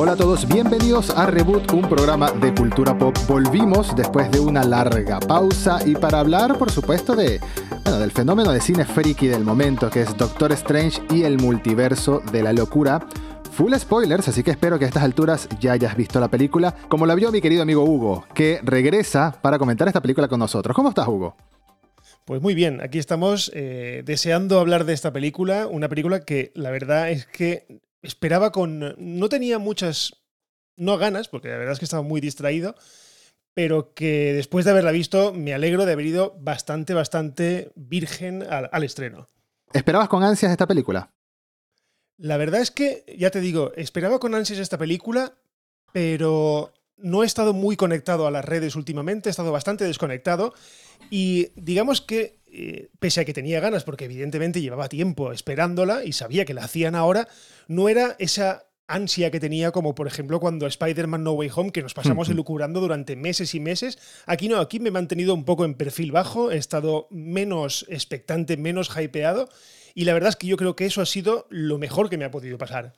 Hola a todos, bienvenidos a Reboot, un programa de cultura pop. Volvimos después de una larga pausa y para hablar, por supuesto, de, bueno, del fenómeno de cine friki del momento, que es Doctor Strange y el multiverso de la locura. Full spoilers, así que espero que a estas alturas ya hayas visto la película, como la vio mi querido amigo Hugo, que regresa para comentar esta película con nosotros. ¿Cómo estás, Hugo? Pues muy bien, aquí estamos eh, deseando hablar de esta película, una película que la verdad es que esperaba con... No tenía muchas... No ganas, porque la verdad es que estaba muy distraído, pero que después de haberla visto me alegro de haber ido bastante, bastante virgen al, estreno. ¿Esperabas con ansias esta película? La verdad es que, ya te digo, esperaba con ansias esta película, pero no he estado muy conectado a las redes últimamente, he estado bastante desconectado y digamos que, eh, pese a que tenía ganas, porque evidentemente llevaba tiempo esperándola y sabía que la hacían ahora, no era esa ansia que tenía como por ejemplo cuando Spider-Man No Way Home, que nos pasamos elucubrando durante meses y meses. Aquí no, aquí me he mantenido un poco en perfil bajo, he estado menos expectante, menos hypeado y la verdad es que yo creo que eso ha sido lo mejor que me ha podido pasar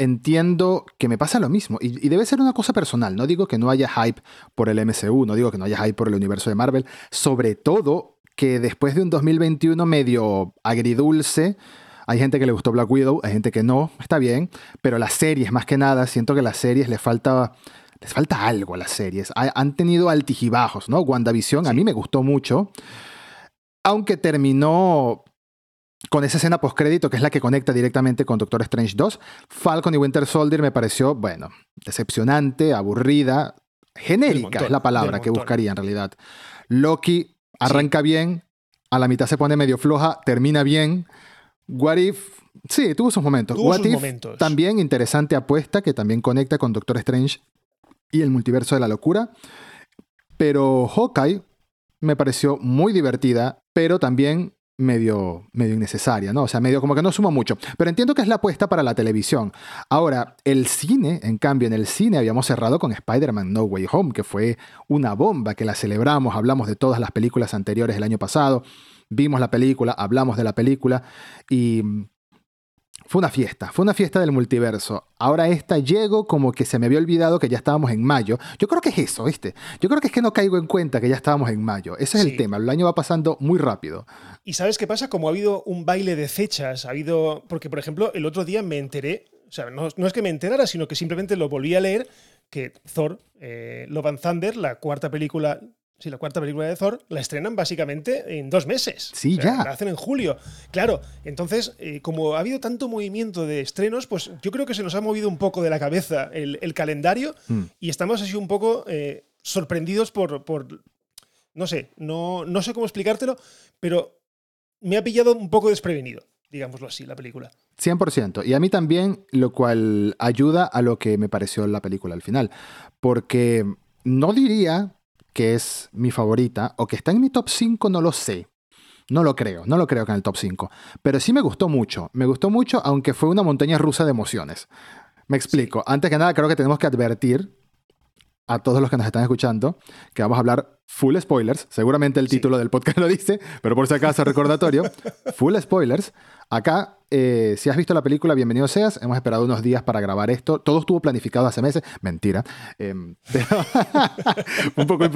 entiendo que me pasa lo mismo. Y, debe ser una cosa personal. No digo que no haya hype por el MCU, no digo que no haya hype por el universo de Marvel. Sobre todo que después de un 2021 medio agridulce, hay gente que le gustó Black Widow, hay gente que no, está bien. Pero las series, más que nada, siento que las series les falta. Les falta algo a las series. han tenido altijibajos, ¿no? WandaVision a mí me gustó mucho. Aunque terminó con esa escena postcrédito que es la que conecta directamente con Doctor Strange 2, Falcon y Winter Soldier me pareció, bueno, decepcionante, aburrida, genérica es la palabra que buscaría en realidad. Loki arranca bien, a la mitad se pone medio floja, termina bien. What If, sí, tuvo sus momentos. What If, también interesante apuesta que también conecta con Doctor Strange y el multiverso de la locura. Pero Hawkeye me pareció muy divertida, pero también medio, medio innecesaria, ¿no? O sea, medio como que no suma mucho. Pero entiendo que es la apuesta para la televisión. Ahora, el cine, en cambio, en el cine habíamos cerrado con Spider-Man No Way Home, que fue una bomba, que la celebramos, hablamos de todas las películas anteriores el año pasado, vimos la película, hablamos de la película y fue una fiesta, fue una fiesta del multiverso. Ahora esta llego como que se me había olvidado que ya estábamos en mayo. Yo creo que es eso, ¿viste? Yo creo que es que no caigo en cuenta que ya estábamos en mayo. Ese es el tema, el año va pasando muy rápido. ¿Y sabes qué pasa? Como ha habido un baile de fechas, ha habido... Porque, por ejemplo, el otro día me enteré, o sea, no, es que me enterara, sino que simplemente lo volví a leer, que Thor, eh, Love and Thunder, la cuarta película Sí, la cuarta película de Thor la estrenan básicamente en dos meses. Sí, ya. La hacen en julio. Claro, entonces, eh, como ha habido tanto movimiento de estrenos, pues yo creo que se nos ha movido un poco de la cabeza el, calendario mm. y estamos así un poco eh, sorprendidos por, por, no sé, no, no sé cómo explicártelo, pero me ha pillado un poco desprevenido, digámoslo así, la película. 100%. Y a mí también, lo cual ayuda a lo que me pareció la película al final. Porque no diría que es mi favorita o que está en mi top 5, no lo sé. No lo creo, no lo creo que en el top 5. Pero sí me gustó mucho. Me gustó mucho, aunque fue una montaña rusa de emociones. Me explico. Antes que nada, creo que tenemos que advertir a todos los que nos están escuchando que vamos a hablar full spoilers. Seguramente el título del podcast lo dice, pero por si acaso recordatorio. full spoilers. Acá, eh, si has visto la película, bienvenido seas. Hemos esperado unos días para grabar esto. Todo estuvo planificado hace meses. Mentira. Em, fue, un poco,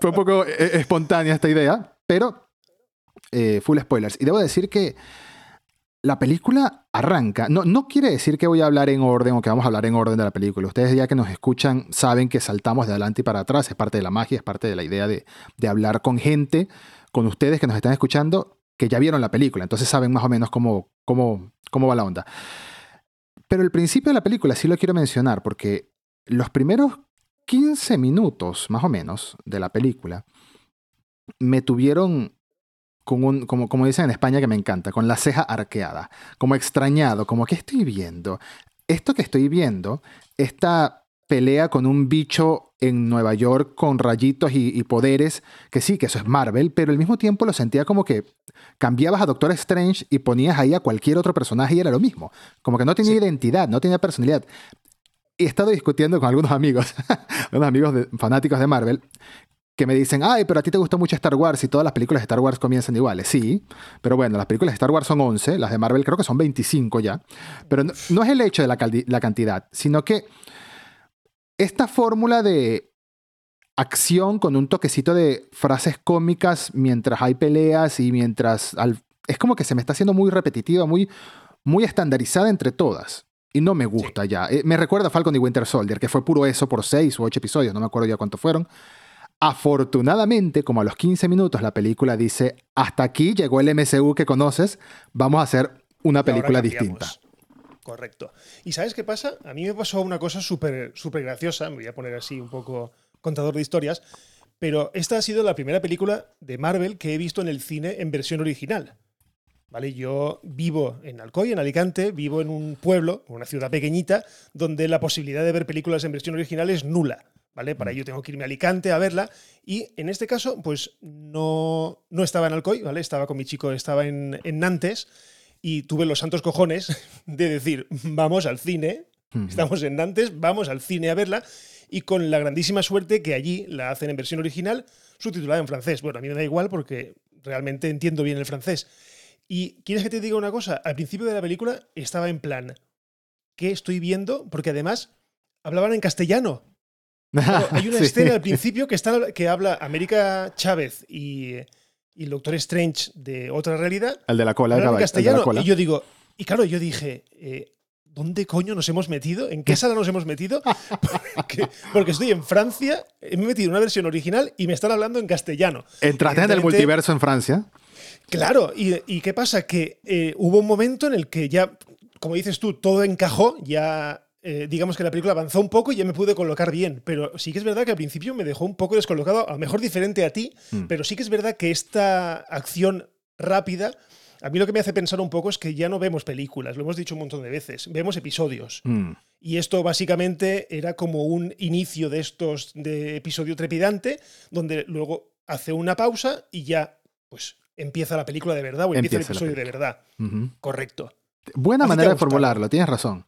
fue un poco eh, espontánea esta idea, pero eh, full spoilers. Y debo decir que la película arranca. No, no quiere decir que voy a hablar en orden o que vamos a hablar en orden de la película. Ustedes ya que nos escuchan saben que saltamos de adelante y para atrás. Es parte de la magia, es parte de la idea de, hablar con gente, con ustedes que nos están escuchando, que ya vieron la película. Entonces saben más o menos cómo, cómo, cómo va la onda. Pero el principio de la película sí lo quiero mencionar porque los primeros 15 minutos, más o menos, de la película, me tuvieron un, como, como dicen en España que me encanta, con la ceja arqueada, como extrañado, como que estoy viendo. Esto que estoy viendo, esta pelea con un bicho en Nueva York con rayitos y, poderes, que sí, que eso es Marvel, pero al mismo tiempo lo sentía como que cambiabas a Doctor Strange y ponías ahí a cualquier otro personaje y era lo mismo. Como que no tenía identidad, no tenía personalidad. Y he estado discutiendo con algunos amigos, unos amigos fanáticos de Marvel, que me dicen, ay, pero a ti te gustó mucho Star Wars y todas las películas de Star Wars comienzan iguales. Sí, pero bueno, las películas de Star Wars son 11, las de Marvel creo que son 25 ya. Pero no, no es el hecho de la, la cantidad, sino que esta fórmula de acción con un toquecito de frases cómicas mientras hay peleas y mientras... es como que se me está haciendo muy repetitiva, muy, muy estandarizada entre todas. Y no me gusta ya. Eh, me recuerda a Falcon y Winter Soldier, que fue puro eso por seis o ocho episodios, no me acuerdo ya cuántos fueron. Afortunadamente, como a los 15 minutos, la película dice, hasta aquí llegó el MCU que conoces, vamos a hacer una película distinta. Correcto. ¿Y sabes qué pasa? A mí me pasó una cosa súper súper graciosa, me voy a poner así un poco contador de historias, pero esta ha sido la primera película de Marvel que he visto en el cine en versión original. ¿Vale? Yo vivo en Alcoy, en Alicante, vivo en un pueblo, una ciudad pequeñita, donde la posibilidad de ver películas en versión original es nula. ¿Vale? Para mm. ello tengo que irme a Alicante a verla. Y en este caso, pues no, no estaba en Alcoy, ¿vale? Estaba con mi chico, estaba en, Nantes y tuve los santos cojones de decir, vamos al cine, estamos en Nantes, vamos al cine a verla. Y con la grandísima suerte que allí la hacen en versión original, subtitulada en francés. Bueno, a mí me da igual porque realmente entiendo bien el francés. Y quieres que te diga una cosa, al principio de la película estaba en plan, ¿qué estoy viendo? Porque además hablaban en castellano hay una escena al principio que, está, que habla América Chávez y, el Doctor Strange de otra realidad. El de la cola, el castellano. Y yo digo, y claro, yo dije, eh, ¿dónde coño nos hemos metido? ¿En qué sala nos hemos metido? Porque, estoy en Francia, me he metido una versión original y me están hablando en castellano. ¿Entraste en el multiverso en Francia? Claro, y, qué pasa? Que eh, hubo un momento en el que ya, como dices tú, todo encajó, ya eh, digamos que la película avanzó un poco y ya me pude colocar bien. Pero sí que es verdad que al principio me dejó un poco descolocado, a lo mejor diferente a ti, mm. pero sí que es verdad que esta acción rápida. A mí lo que me hace pensar un poco es que ya no vemos películas, lo hemos dicho un montón de veces, vemos episodios. Mm. Y esto básicamente era como un inicio de estos de episodio trepidante, donde luego hace una pausa y ya pues empieza la película de verdad o empieza, el episodio de verdad. Correcto. Buena manera de formularlo, tienes razón.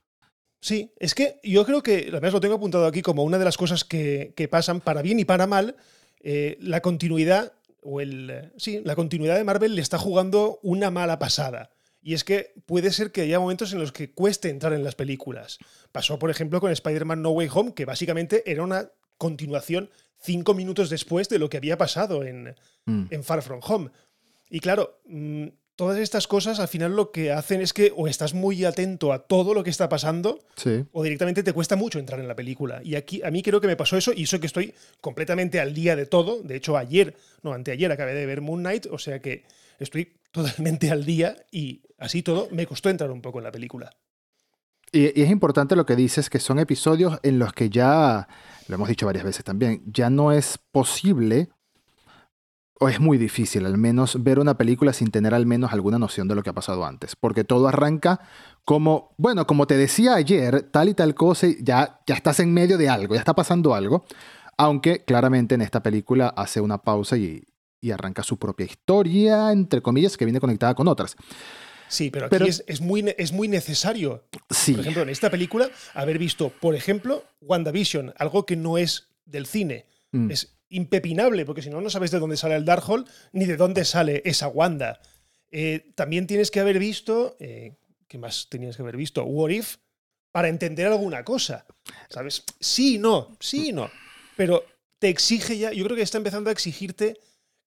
Sí, es que yo creo que, además lo tengo apuntado aquí como una de las cosas que, pasan para bien y para mal, eh, la continuidad, o el, sí, la continuidad de Marvel le está jugando una mala pasada. Y es que puede ser que haya momentos en los que cueste entrar en las películas. Pasó, por ejemplo, con Spider-Man No Way Home, que básicamente era una continuación cinco minutos después de lo que había pasado en, mm. en Far From Home. Y claro, mm, todas estas cosas al final lo que hacen es que o estás muy atento a todo lo que está pasando o directamente te cuesta mucho entrar en la película. Y aquí a mí creo que me pasó eso y eso que estoy completamente al día de todo. De hecho, ayer, no, anteayer acabé de ver Moon Knight, o sea que estoy totalmente al día y así todo me costó entrar un poco en la película. Y, y es importante lo que dices, que son episodios en los que ya, lo hemos dicho varias veces también, ya no es posible o es muy difícil al menos ver una película sin tener al menos alguna noción de lo que ha pasado antes, porque todo arranca como, bueno, como te decía ayer, tal y tal cosa, ya, ya estás en medio de algo, ya está pasando algo, aunque claramente en esta película hace una pausa y, arranca su propia historia, entre comillas, que viene conectada con otras. Sí, pero aquí es, muy, es muy necesario, sí. por ejemplo, en esta película, haber visto, por ejemplo, WandaVision, algo que no es del cine. Mm. Es impepinable, porque si no, no sabes de dónde sale el Darkhold ni de dónde sale esa Wanda. Eh, también tienes que haber visto, eh, ¿qué más tenías que haber visto? What If, para entender alguna cosa. ¿Sabes? Sí, no, sí, no. Pero te exige ya, yo creo que está empezando a exigirte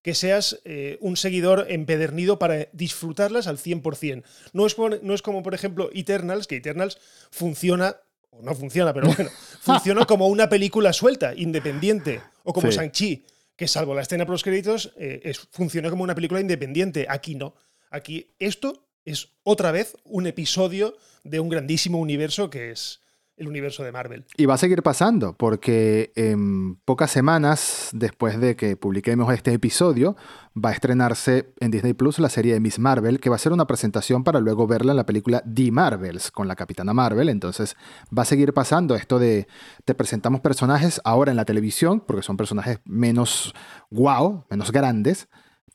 que seas eh, un seguidor empedernido para disfrutarlas al 100%. No es, no es como, por ejemplo, Eternals, que Eternals funciona o no funciona, pero bueno, funciona como una película suelta, independiente, o como Shang-Chi, que salvo la escena por los créditos, eh, funciona como una película independiente. Aquí no. Aquí esto es otra vez un episodio de un grandísimo universo que es el universo de Marvel. Y va a seguir pasando, porque en pocas semanas después de que publiquemos este episodio, va a estrenarse en Disney Plus la serie de Miss Marvel, que va a ser una presentación para luego verla en la película The Marvels con la Capitana Marvel. Entonces va a seguir pasando esto de te presentamos personajes ahora en la televisión, porque son personajes menos wow, menos grandes,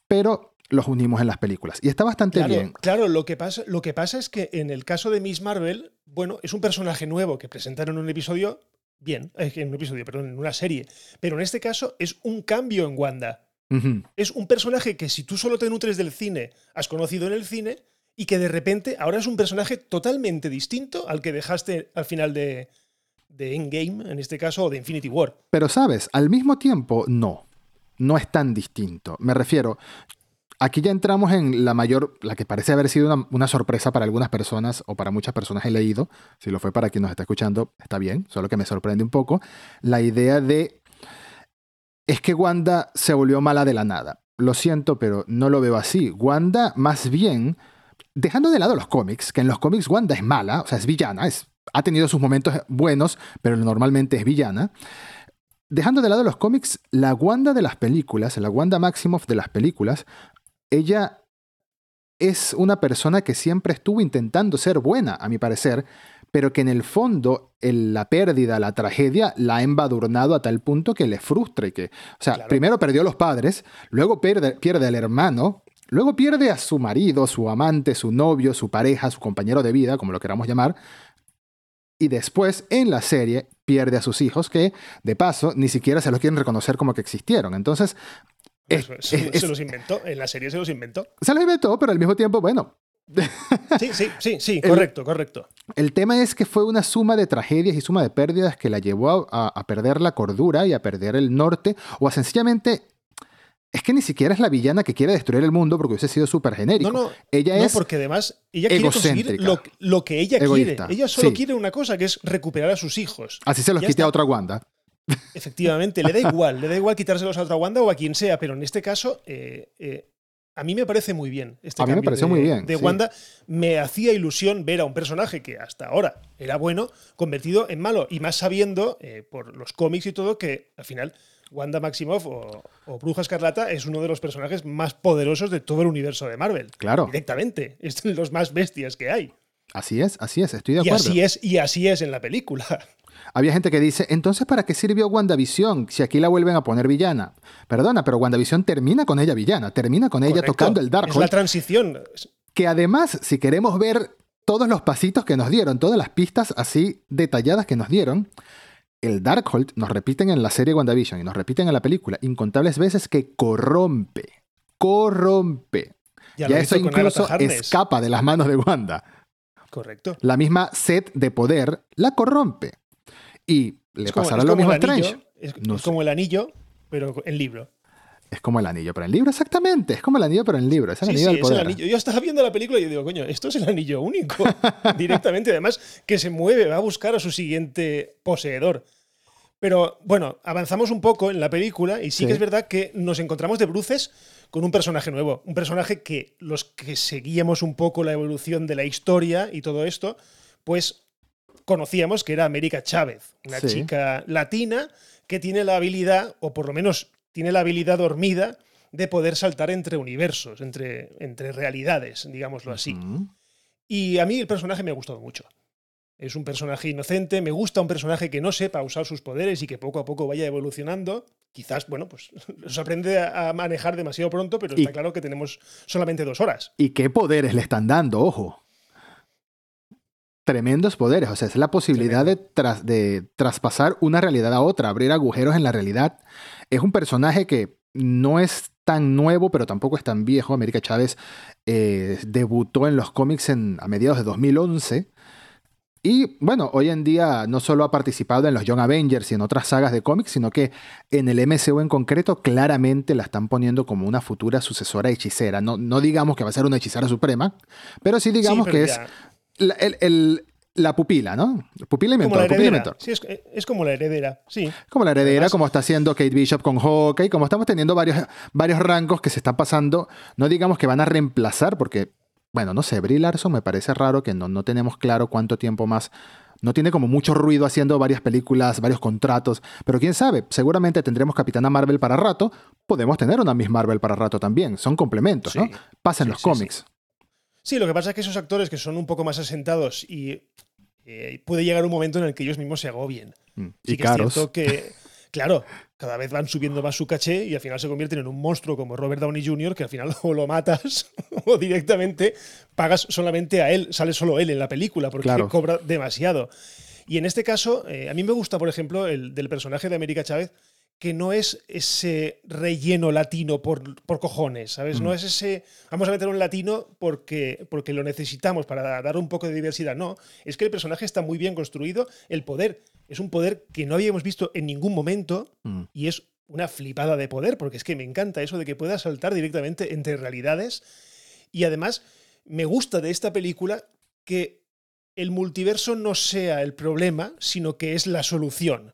pero los unimos en las películas. Y está bastante bien. Claro, lo que, pasa, lo que pasa es que en el caso de Miss Marvel, bueno, es un personaje nuevo que presentaron en un episodio, bien, en un episodio, perdón, en una serie. Pero en este caso es un cambio en Wanda. Es un personaje que si tú solo te nutres del cine, has conocido en el cine, y que de repente ahora es un personaje totalmente distinto al que dejaste al final de, de Endgame, en este caso, o de Infinity War. Pero sabes, al mismo tiempo, no. No es tan distinto. Me refiero, aquí ya entramos en la mayor, la que parece haber sido una, sorpresa para algunas personas o para muchas personas he leído, si lo fue para quien nos está escuchando, está bien, solo que me sorprende un poco, la idea de, es que Wanda se volvió mala de la nada. Lo siento, pero no lo veo así. Wanda más bien, dejando de lado los cómics, que en los cómics Wanda es mala, o sea, es villana, es, ha tenido sus momentos buenos, pero normalmente es villana. Dejando de lado los cómics, la Wanda de las películas, la Wanda Maximoff de las películas, ella es una persona que siempre estuvo intentando ser buena, a mi parecer, pero que en el fondo la pérdida, la tragedia, la ha embadurnado a tal punto que le frustra y que, o sea, primero perdió a los padres, luego pierde, pierde al hermano, luego pierde a su marido, su amante, su novio, su pareja, su compañero de vida, como lo queramos llamar, y después en la serie pierde a sus hijos que, de paso, ni siquiera se los quieren reconocer como que existieron. Entonces, se los inventó, en la serie se los inventó. Se los inventó, pero al mismo tiempo, bueno. Sí, sí, sí, sí, correcto, correcto. El tema es que fue una suma de tragedias y suma de pérdidas que la llevó a, perder la cordura y a perder el norte, o a sencillamente es que ni siquiera es la villana que quiere destruir el mundo porque hubiese sido súper genérico. No, no, ella no, porque además ella quiere conseguir lo, que ella quiere. Ella solo quiere una cosa, que es recuperar a sus hijos. Así se los quite a otra Wanda. Efectivamente, le da igual, le da igual quitárselos a otra Wanda o a quien sea, pero en este caso, eh, eh, a mí me parece muy bien. Este a mí me pareció de, muy bien. De Wanda me hacía ilusión ver a un personaje que hasta ahora era bueno, convertido en malo, y más sabiendo, eh, por los cómics y todo, que al final Wanda Maximoff o, Bruja Escarlata es uno de los personajes más poderosos de todo el universo de Marvel. Claro. Directamente. Es de los más bestias que hay. Así es, así es, estoy de acuerdo. Y así es, y así es en la película. Había gente que dice, entonces ¿para qué sirvió WandaVision si aquí la vuelven a poner villana? Perdona, pero WandaVision termina con ella villana, termina con ella tocando el Darkhold. Es la transición. Que además, si queremos ver todos los pasitos que nos dieron, todas las pistas así detalladas que nos dieron, el Darkhold nos repiten en la serie WandaVision y nos repiten en la película incontables veces que corrompe, corrompe. Ya, eso incluso escapa de las manos de Wanda. Correcto. La misma sed de poder la corrompe. Y le pasará lo mismo a Strange. Es, como el anillo, pero en libro. Es como el anillo, pero en libro, exactamente. Es como el anillo, pero en libro. Es el anillo del poder. Yo estaba viendo la película y yo digo, coño, esto es el anillo único. Directamente. Además, que se mueve, va a buscar a su siguiente poseedor. Pero bueno, avanzamos un poco en la película y sí, que es verdad que nos encontramos de bruces con un personaje nuevo. Un personaje que los que seguíamos un poco la evolución de la historia y todo esto, pues conocíamos que era América Chávez, una chica latina que tiene la habilidad, o por lo menos tiene la habilidad dormida, de poder saltar entre universos, entre, entre realidades, digámoslo así. Y a mí el personaje me ha gustado mucho. Es un personaje inocente, me gusta un personaje que no sepa usar sus poderes y que poco a poco vaya evolucionando. Quizás, bueno, pues los aprende a manejar demasiado pronto, pero está claro que tenemos solamente dos horas. ¿Y qué poderes le están dando? Ojo tremendos poderes. O sea, es la posibilidad de, de, traspasar una realidad a otra, abrir agujeros en la realidad. Es un personaje que no es tan nuevo, pero tampoco es tan viejo. América Chávez eh, debutó en los cómics en, a mediados de 2011. Y bueno, hoy en día no solo ha participado en los Young Avengers y en otras sagas de cómics, sino que en el MCU en concreto claramente la están poniendo como una futura sucesora hechicera. No, no digamos que va a ser una hechicera suprema, pero sí digamos que es la, pupila, ¿no? Pupila y mentor. Pupila Sí, es, como la heredera, sí. Como la heredera, como está haciendo Kate Bishop con Hawkeye, como estamos teniendo varios, varios rangos que se están pasando, no digamos que van a reemplazar, porque, bueno, no sé, Brie Larson me parece raro que no, no tenemos claro cuánto tiempo más no tiene como mucho ruido haciendo varias películas, varios contratos, pero quién sabe, seguramente tendremos Capitana Marvel para rato, podemos tener una Miss Marvel para rato también, son complementos, ¿no? Pasen los cómics. Sí, lo que pasa es que esos actores que son un poco más asentados y eh, puede llegar un momento en el que ellos mismos se agobien. Mm, y caros. que, claro, cada vez van subiendo más su caché y al final se convierten en un monstruo como Robert Downey Jr., que al final o lo matas o directamente pagas solamente a él, sale solo él en la película porque cobra demasiado. Y en este caso, eh, a mí me gusta, por ejemplo, el del personaje de América Chávez, que no es ese relleno latino por, por cojones, ¿sabes? No Mm. es ese, vamos a meter un latino porque, porque lo necesitamos para dar un poco de diversidad, no. Es que el personaje está muy bien construido, el poder es un poder que no habíamos visto en ningún momento Mm. y es una flipada de poder, porque es que me encanta eso de que pueda saltar directamente entre realidades. Y además, me gusta de esta película que el multiverso no sea el problema, sino que es la solución.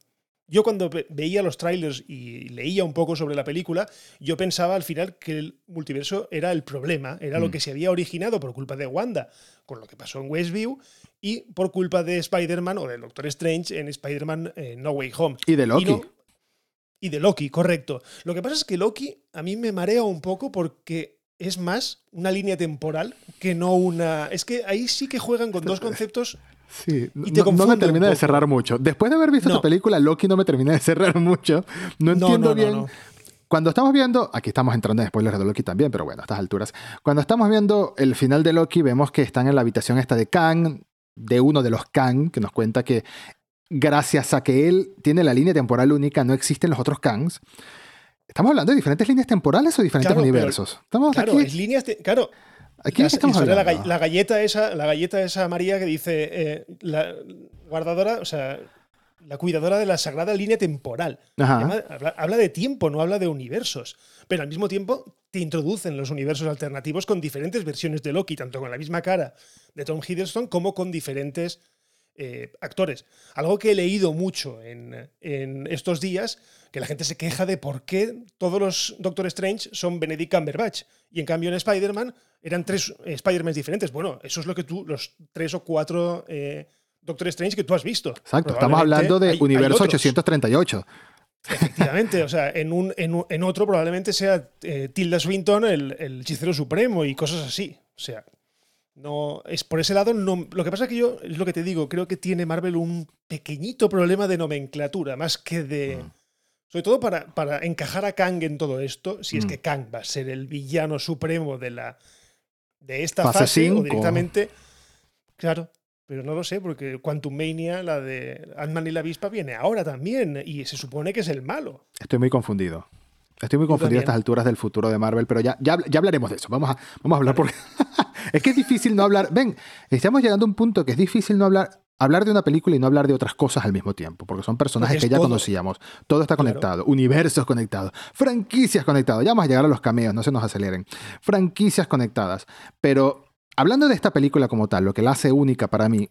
Yo cuando ve- veía los trailers y leía un poco sobre la película, yo pensaba al final que el multiverso era el problema, era lo Mm. que se había originado por culpa de Wanda, con lo que pasó en Westview, y por culpa de Spider-Man o del Doctor Strange en Spider-Man eh, No Way Home. Y de Loki. Y, no- y de Loki, correcto. Lo que pasa es que Loki a mí me marea un poco porque es más una línea temporal que no una... Es que ahí sí que juegan con dos conceptos Sí, no, Y te no me termina de cerrar mucho. Después de haber visto No. esta película, Loki no me termina de cerrar mucho. No entiendo no, bien. Cuando estamos viendo, aquí estamos entrando en spoilers de Loki también, pero bueno, a estas alturas. Cuando estamos viendo el final de Loki, vemos que están en la habitación esta de Kang, de uno de los Kang, que nos cuenta que gracias a que él tiene la línea temporal única, no existen los otros Kangs. ¿Estamos hablando de diferentes líneas temporales o diferentes Claro, pero- universos? Estamos Claro, aquí. es líneas... de- claro, aquí las- estamos la, la galleta esa, la galleta esa María que dice eh, la guardadora, o sea, la cuidadora de la sagrada línea temporal. Habla de tiempo, no habla de universos. Pero al mismo tiempo te introducen los universos alternativos con diferentes versiones de Loki, tanto con la misma cara de Tom Hiddleston como con diferentes eh, actores. Algo que he leído mucho en, en estos días, que la gente se queja de por qué todos los Doctor Strange son Benedict Cumberbatch. Y en cambio en Spider-Man eran tres eh, Spider-Man diferentes. Bueno, eso es lo que tú, los tres o cuatro eh, Doctor Strange que tú has visto. Exacto, estamos hablando de hay- hay universo otros. 838. Efectivamente, o sea, en, un, en, en otro probablemente sea eh, Tilda Swinton el, el hechicero supremo y cosas así. O sea, no es por ese lado. No, lo que pasa es que yo, es lo que te digo, creo que tiene Marvel un pequeñito problema de nomenclatura, más que de. Mm. Sobre todo para, para encajar a Kang en todo esto, si es Mm. que Kang va a ser el villano supremo de la de esta Fase fase, cinco. o directamente. Claro, pero no lo sé, porque Quantum Mania, la de Ant-Man y la avispa, viene ahora también, y se supone que es el malo. Estoy muy confundido. Estoy muy confundido a estas alturas del futuro de Marvel, pero ya, ya, ya hablaremos de eso. Vamos a, vamos a hablar porque es que es difícil no hablar. Ven, estamos llegando a un punto que es difícil no hablar, hablar de una película y no hablar de otras cosas al mismo tiempo, porque son personajes Porque que ya todo. conocíamos. Todo está Claro. conectado, universos conectados, franquicias conectadas. Ya vamos a llegar a los cameos, no se nos aceleren. Franquicias conectadas. Pero hablando de esta película como tal, lo que la hace única para mí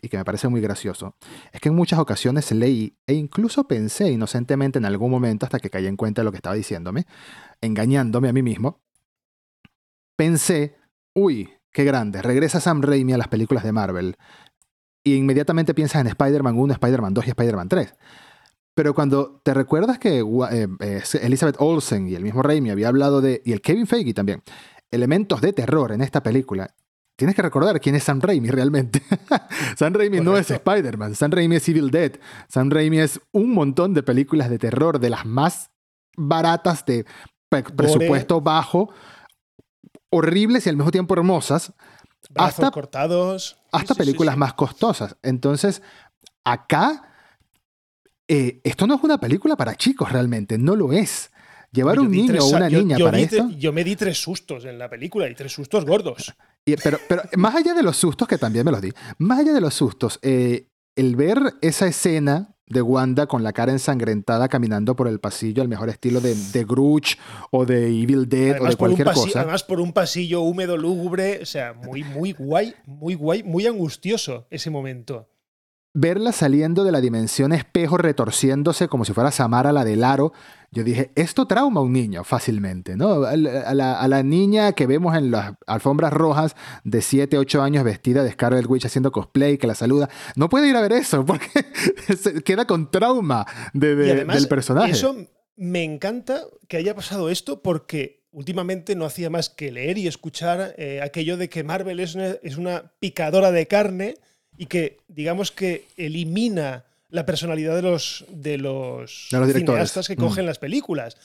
y que me parece muy gracioso, es que en muchas ocasiones leí e incluso pensé inocentemente en algún momento hasta que caí en cuenta de lo que estaba diciéndome, engañándome a mí mismo, pensé, uy, qué grande, regresa Sam Raimi a las películas de Marvel y inmediatamente piensas en Spider-Man 1, Spider-Man 2 y Spider-Man 3. Pero cuando te recuerdas que eh, Elizabeth Olsen y el mismo Raimi había hablado de, y el Kevin Feige también, elementos de terror en esta película, tienes que recordar quién es Sam Raimi realmente. Sam Raimi no es. Spider-Man, Sam Raimi es Evil Dead, Sam Raimi es un montón de películas de terror de las más baratas de pre- presupuesto bajo, horribles y al mismo tiempo hermosas, Brazos Hasta- cortados. Hasta sí, películas sí. más costosas. Entonces, acá, eh, esto no es una película para chicos realmente, no lo es. Llevar Yo un niño tres o una yo- niña yo para di esto. tre- yo me di tres sustos en la película y tres sustos gordos. Y- pero, pero más allá de los sustos, que también me los di, más allá de los sustos, eh, el ver esa escena de Wanda con la cara ensangrentada caminando por el pasillo al mejor estilo de, de Grudge o de Evil Dead o Además de por, un cualquier cosa. además por un pasillo húmedo, lúgubre. O sea, muy, muy guay, muy guay, muy angustioso ese momento. Verla saliendo de la dimensión espejo, retorciéndose como si fuera Samara la del aro, yo dije, esto trauma a un niño fácilmente, ¿no? A la, a niña que vemos en las alfombras rojas de 7, 8 años vestida de Scarlet Witch haciendo cosplay, que la saluda, no puede ir a ver eso porque se queda con trauma de- de- y además, del personaje. eso me encanta que haya pasado esto porque últimamente no hacía más que leer y escuchar eh, aquello de que Marvel es una, es una picadora de carne y que, digamos que elimina la personalidad de los, de los, De los directores. cineastas que Mm. cogen las películas.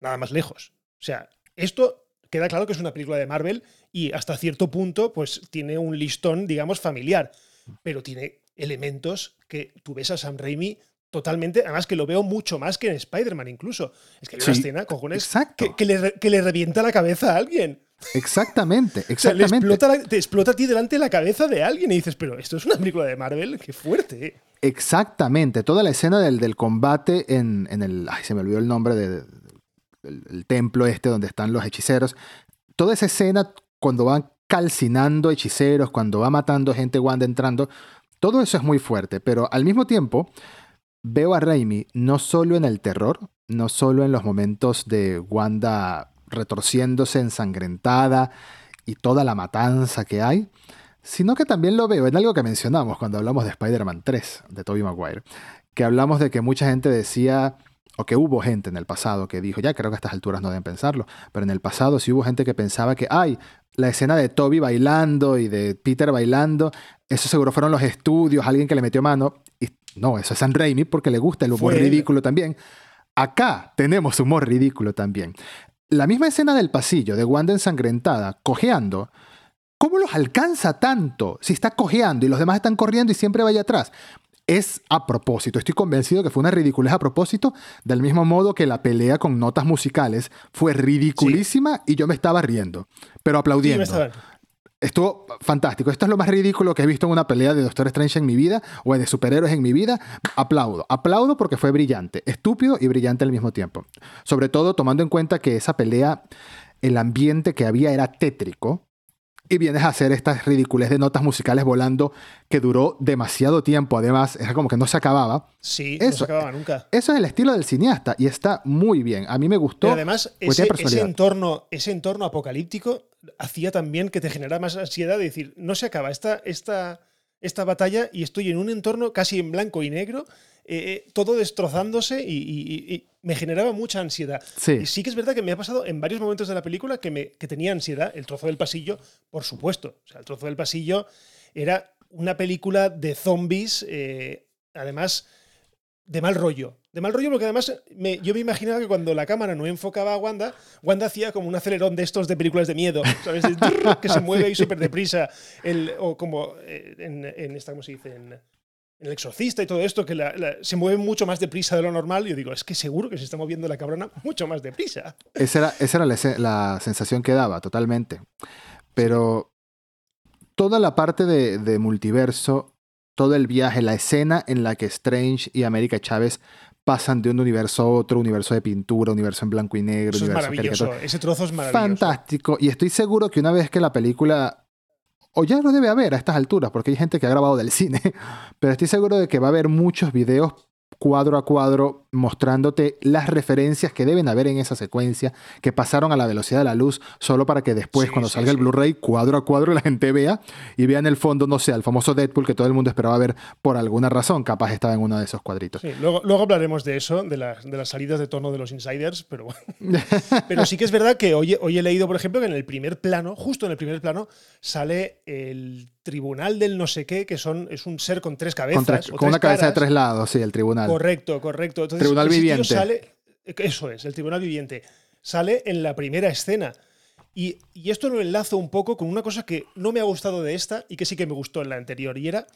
Nada más lejos. O sea, esto queda claro que es una película de Marvel y hasta cierto punto pues tiene un listón, digamos, familiar. Pero tiene elementos que tú ves a Sam Raimi totalmente, además que lo veo mucho más que en Spider-Man incluso. Es que hay una Sí, escena, cojones, exacto. que, que le, que le revienta la cabeza a alguien. Exactamente, O sea, le exactamente. explota la- te explota a ti delante la cabeza de alguien y dices, pero esto es una película de Marvel, qué fuerte. Exactamente, toda la escena del, del combate en, en el... Ay, se me olvidó el nombre de- de- del del templo este donde están los hechiceros. Toda esa escena cuando van calcinando hechiceros, cuando va matando gente Wanda entrando, todo eso es muy fuerte, pero al mismo tiempo veo a Raimi no solo en el terror, no solo en los momentos de Wanda retorciéndose ensangrentada y toda la matanza que hay, sino que también lo veo en algo que mencionamos cuando hablamos de Spider-Man 3, de Tobey Maguire, que hablamos de que mucha gente decía, o que hubo gente en el pasado que dijo, ya creo que a estas alturas no deben pensarlo, pero en el pasado sí hubo gente que pensaba que, ay, la escena de Toby bailando y de Peter bailando, eso seguro fueron los estudios, alguien que le metió mano, y no, eso es San Raimi porque le gusta el humor Fue ridículo también. Acá tenemos humor ridículo también. La misma escena del pasillo de Wanda ensangrentada, cojeando, ¿cómo los alcanza tanto si está cojeando y los demás están corriendo y siempre vaya atrás? Es a propósito, estoy convencido que fue una ridiculez a propósito, del mismo modo que la pelea con notas musicales fue ridiculísima y yo me estaba riendo, pero Sí, aplaudiendo. estaban- Estuvo fantástico. Esto es lo más ridículo que he visto en una pelea de Doctor Strange en mi vida o de superhéroes en mi vida. Aplaudo. Aplaudo porque fue brillante. Estúpido y brillante al mismo tiempo. Sobre todo tomando en cuenta que esa pelea, el ambiente que había era tétrico. Y vienes a hacer estas ridiculez de notas musicales volando que duró demasiado tiempo. Además, era como que no se acababa. Sí, no se acababa nunca. Eso es el estilo del cineasta y está muy bien. A mí me gustó. Pero además, ese, entorno, ese entorno apocalíptico hacía también que te generara más ansiedad de decir, no se acaba esta, esta, esta batalla y estoy en un entorno casi en blanco y negro, eh, eh, todo destrozándose y, y- y me generaba mucha ansiedad. Sí. Y sí que es verdad que me ha pasado en varios momentos de la película que, me, que tenía ansiedad. El trozo del pasillo, por supuesto. O sea, el trozo del pasillo era una película de zombies, eh, además de mal rollo. De mal rollo porque además me- yo me imaginaba que cuando la cámara no enfocaba a Wanda, Wanda hacía como un acelerón de estos de películas de miedo, ¿sabes? De trrr, que se mueve ahí súper deprisa. El, o como eh, en, en esta, ¿cómo se dice? En, en El Exorcista y todo esto, que la- la- se mueve mucho más deprisa de lo normal. Yo digo, es que seguro que se está moviendo la cabrona mucho más deprisa. Esa era, esa era la, la sensación que daba, totalmente. Pero toda la parte de, de multiverso, todo el viaje, la escena en la que Strange y América Chávez pasan de un universo a otro, universo de pintura, universo en blanco y negro, Eso es universo maravilloso. caricatura. Ese trozo es maravilloso. Fantástico. Y estoy seguro que una vez que la película, o ya lo debe haber a estas alturas, porque hay gente que ha grabado del cine, pero estoy seguro de que va a haber muchos videos cuadro a cuadro mostrándote las referencias que deben haber en esa secuencia, que pasaron a la velocidad de la luz, solo para que después, Sí, cuando sí, salga el. Blu-ray, cuadro a cuadro, la gente vea y vea en el fondo, no sé, al famoso Deadpool que todo el mundo esperaba ver por alguna razón, capaz estaba en uno de esos cuadritos. Sí, luego, luego hablaremos de eso, de, las- de las salidas de tono de los insiders, pero bueno. Pero sí que es verdad que hoy, hoy he leído, por ejemplo, que en el primer plano, justo en el primer plano, sale el tribunal del no sé qué, que son, es un ser con tres cabezas. Con, tres- o con tres una cabeza de tres lados, sí, el tribunal. Correcto, correcto. Entonces, Tribunal viviente. Sale, eso es, el tribunal viviente. Sale en la primera escena. Y, y esto lo enlazo un poco con una cosa que no me ha gustado de esta y que sí que me gustó en la anterior. Y era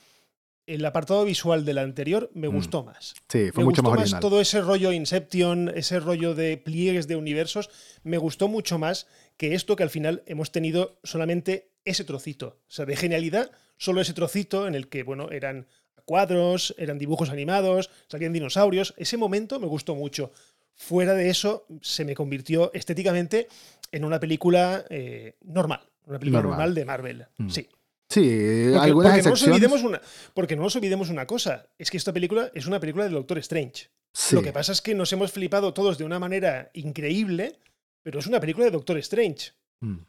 el apartado visual de la anterior me Mm. gustó más. Sí, fue me mucho gustó más original. todo ese rollo Inception, ese rollo de pliegues de universos, me gustó mucho más que esto que al final hemos tenido solamente ese trocito. O sea, de genialidad, solo ese trocito en el que, bueno, eran cuadros, eran dibujos animados, salían dinosaurios. Ese momento me gustó mucho. Fuera de eso, se me convirtió estéticamente en una película eh, normal. Una película Normal. normal, de Marvel. Mm. Sí. Sí, Porque, algunas porque no nos olvidemos una, porque no nos olvidemos una cosa. Es que esta película es una película del Doctor Strange. Sí. Lo que pasa es que nos hemos flipado todos de una manera increíble, pero es una película de Doctor Strange. Mm.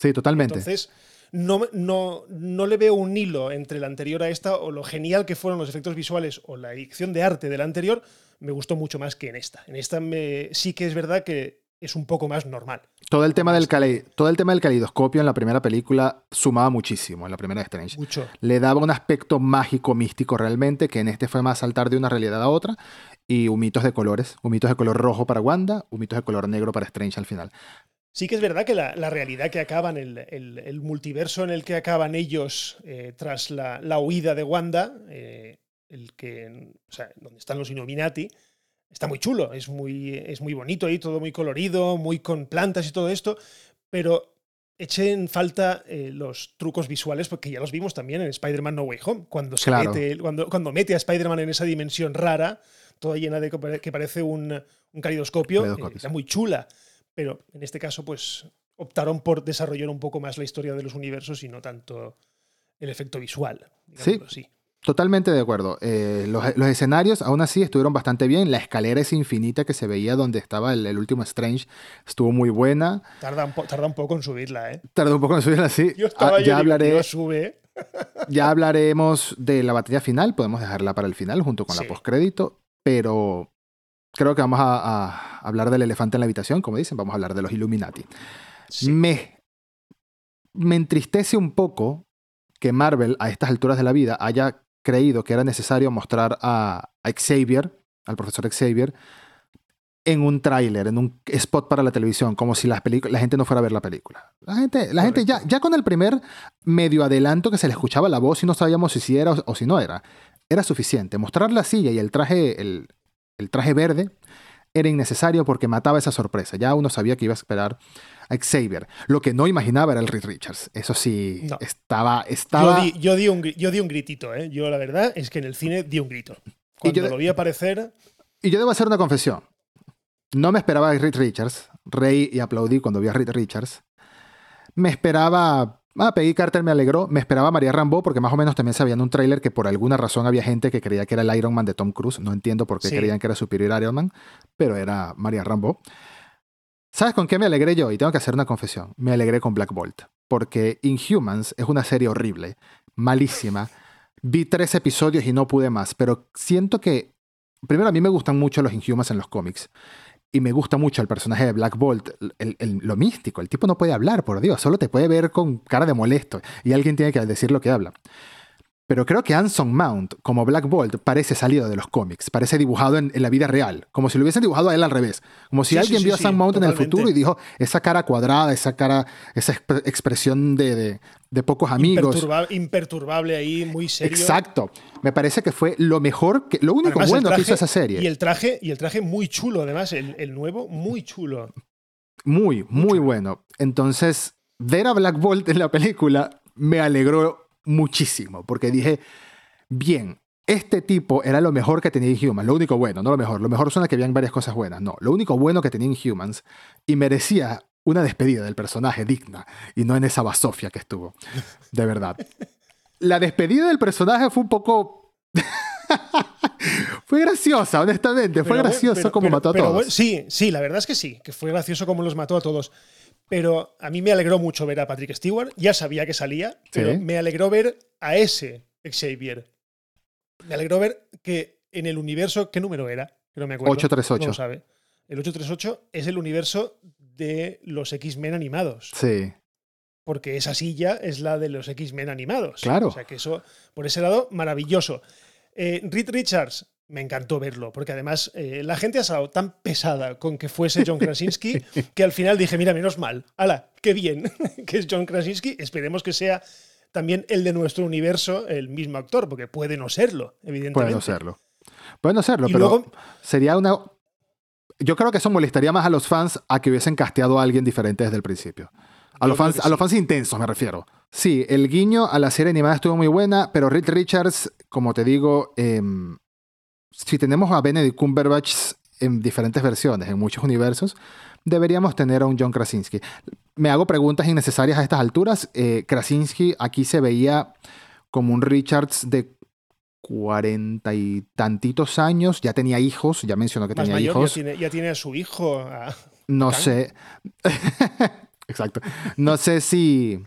Sí, totalmente. Entonces, no, no, no le veo un hilo entre la anterior a esta o lo genial que fueron los efectos visuales o la edición de arte de la anterior. Me gustó mucho más que en esta. En esta me, sí que es verdad que es un poco más normal. Todo el tema del cale- todo el tema del calidoscopio en la primera película sumaba muchísimo en la primera de Strange. Mucho. Le daba un aspecto mágico, místico realmente, que en este fue más saltar de una realidad a otra. Y humitos de colores. Humitos de color rojo para Wanda, humitos de color negro para Strange al final. Sí que es verdad que la, realidad que acaban, el, el, multiverso en el que acaban ellos eh, tras la, la, huida de Wanda, eh, el que, o sea, donde están los Illuminati, está muy chulo, es muy, es muy bonito ahí, todo muy colorido, muy con plantas y todo esto, pero echen falta eh, los trucos visuales porque ya los vimos también en Spider-Man No Way Home, cuando, se mete, cuando, cuando mete a Spider-Man en esa dimensión rara, toda llena de que parece un, un calidoscopio, está muy chula. Pero en este caso, pues optaron por desarrollar un poco más la historia de los universos y no tanto el efecto visual. Sí. Así. Totalmente de acuerdo. Eh, los, escenarios aún así estuvieron bastante bien. La escalera es infinita que se veía donde estaba el, último Strange estuvo muy buena. Tarda un, tarda un, poco en subirla, ¿eh? Tarda un poco en subirla, sí. Yo estaba ah, ya hablaré, sube. ya hablaremos de la batalla final. Podemos dejarla para el final junto con la postcrédito. Pero creo que vamos a, hablar del elefante en la habitación, como dicen, vamos a hablar de los Illuminati. Me, me entristece un poco que Marvel a estas alturas de la vida haya creído que era necesario mostrar a, Xavier, al profesor Xavier, en un tráiler, en un spot para la televisión, como si la gente no fuera a ver la película. La gente, la gente ya, ya con el primer medio adelanto que se le escuchaba la voz y no sabíamos si sí era o, si no era, era suficiente. Mostrar la silla y el traje, el, el traje verde era innecesario porque mataba esa sorpresa. Ya uno sabía que iba a esperar a Xavier. Lo que no imaginaba era el Reed Richards. Eso sí, estaba... estaba... Yo, di, un, yo di un gritito, ¿eh? Yo la verdad es que en el cine di un grito. Cuando yo, lo vi aparecer... Y yo debo hacer una confesión. No me esperaba a Reed Richards. Reí y aplaudí cuando vi a Reed Richards. Me esperaba Ah, Peggy Carter me alegró. Me esperaba María Rambo porque más o menos también sabían un tráiler que por alguna razón había gente que creía que era el Iron Man de Tom Cruise. No entiendo por qué creían que era superior Iron Man, pero era María Rambo. ¿Sabes con qué me alegré yo? Y tengo que hacer una confesión. Me alegré con Black Bolt. Porque Inhumans es una serie horrible, malísima. Vi tres episodios y no pude más, pero siento que... Primero, a mí me gustan mucho los Inhumans en los cómics y me gusta mucho el personaje de Black Bolt, lo místico. El tipo no puede hablar, por Dios, solo te puede ver con cara de molesto y alguien tiene que decir lo que habla. Pero creo que Anson Mount, como Black Bolt, parece salido de los cómics, parece dibujado en, la vida real, como si lo hubiesen dibujado a él al revés. Como si alguien vio a Sam Mount en el futuro y dijo, esa cara cuadrada, esa cara, esa expresión de, pocos amigos. imperturbable ahí, muy serio. Exacto. Me parece que fue lo mejor, que, lo único bueno que hizo esa serie. Y el traje, y el traje muy chulo, además, el, nuevo, muy chulo. Muy, muy bueno. Entonces, ver a Black Bolt en la película me alegró muchísimo, porque dije, bien, este tipo era lo mejor que tenía Inhumans, lo único bueno, no lo mejor, lo mejor suena que habían varias cosas buenas, no, lo único bueno que tenía Inhumans y merecía una despedida del personaje digna y no en esa basofia que estuvo, de verdad. La despedida del personaje fue un poco... fue graciosa, honestamente, fue gracioso como mató a todos. sí, sí, la verdad es que sí, que fue gracioso como los mató a todos. Pero a mí me alegró mucho ver a Patrick Stewart. Ya sabía que salía, pero me alegró ver a ese Xavier. Me alegró ver que en el universo, ¿qué número era? no me acuerdo. 838. No sabe. El 838 es el universo de los X-Men animados. Sí. Porque esa silla es la de los X-Men animados. Claro. O sea que eso, por ese lado, maravilloso. Eh, Reed Richards, me encantó verlo, porque además eh, la gente ha estado tan pesada con que fuese John Krasinski que al final dije, mira, menos mal, ala, qué bien que es John Krasinski, esperemos que sea también el de nuestro universo el mismo actor, porque puede no serlo, evidentemente. Puede no serlo. Puede no serlo, pero sería una... Yo creo que eso molestaría más a los fans a que hubiesen casteado a alguien diferente desde el principio. A los, fans, a los fans intensos me refiero. Sí, el guiño a la serie animada estuvo muy buena, pero Reed Richards, como te digo, eh, si tenemos a Benedict Cumberbatch en diferentes versiones, en muchos universos, deberíamos tener a un John Krasinski. Me hago preguntas innecesarias a estas alturas. Eh, Krasinski aquí se veía como un Richards de cuarenta y tantitos años, ya tenía hijos, ya mencionó que tenía hijos. Ya tiene, a su hijo. no sé. Exacto. No sé si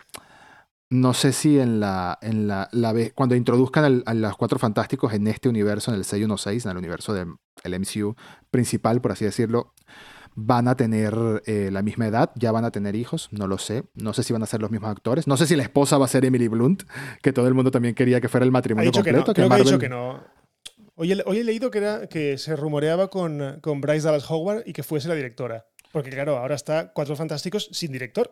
no sé si en la, en la, cuando introduzcan a los Cuatro Fantásticos en este universo, en el 616, en el universo del MCU principal, por así decirlo, van a tener eh, la misma edad, ya van a tener hijos, no lo sé. No sé si van a ser los mismos actores. No sé si la esposa va a ser Emily Blunt, que todo el mundo también quería que fuera el matrimonio completo. Que no. Creo que ha dicho que no. Hoy he, leído que, era, que se rumoreaba con, con Bryce Dallas Howard y que fuese la directora. Porque claro, ahora está Cuatro Fantásticos sin director.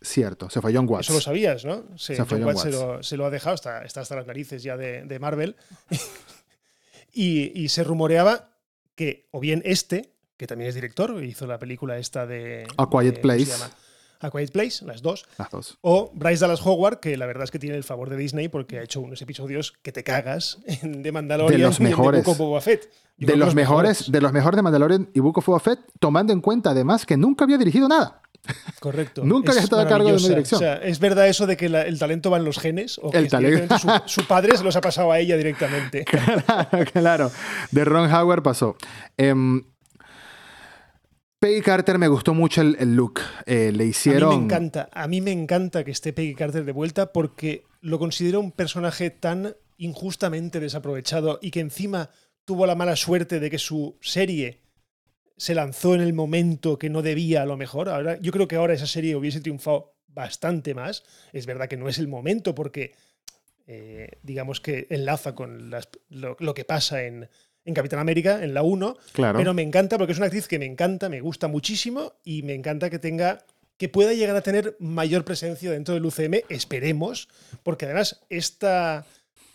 Cierto, se fue John Watts. Eso lo sabías, ¿no? Se fue John John Watts se lo, se lo ha dejado, está, está hasta las narices ya de, de Marvel. y, y se rumoreaba que o bien este, que también es director, hizo la película esta de... A Quiet de- ¿cómo se Place. llama? A Quiet Place, las dos. Las dos. O Bryce Dallas Howard, que la verdad es que tiene el favor de Disney porque ha hecho unos episodios que te cagas de Mandalorian De los y en The mejores. Book of Boba Fett. Yo De los mejores, de los mejores de Mandalorian y Book of Boba Fett, tomando en cuenta además que nunca había dirigido nada. Correcto. Nunca había Es estado a cargo de una dirección. O sea, es verdad eso de que la- el talento va en los genes o que El talento. directamente su, su padre se los ha pasado a ella directamente. claro, claro. De Ron Howard pasó. Em, Peggy Carter me gustó mucho el, el look. Eh, le A hicieron. mí me encanta, a mí me encanta que esté Peggy Carter de vuelta porque lo considero un personaje tan injustamente desaprovechado y que encima tuvo la mala suerte de que su serie se lanzó en el momento que no debía a lo mejor. Ahora, yo creo que ahora esa serie hubiese triunfado bastante más. Es verdad que no es el momento porque eh, digamos que enlaza con las- lo, lo que pasa en, en Capitán América, en la 1, Claro. pero me encanta porque es una actriz que me encanta, me gusta muchísimo y me encanta que tenga que pueda llegar a tener mayor presencia dentro del UCM, esperemos, porque además esta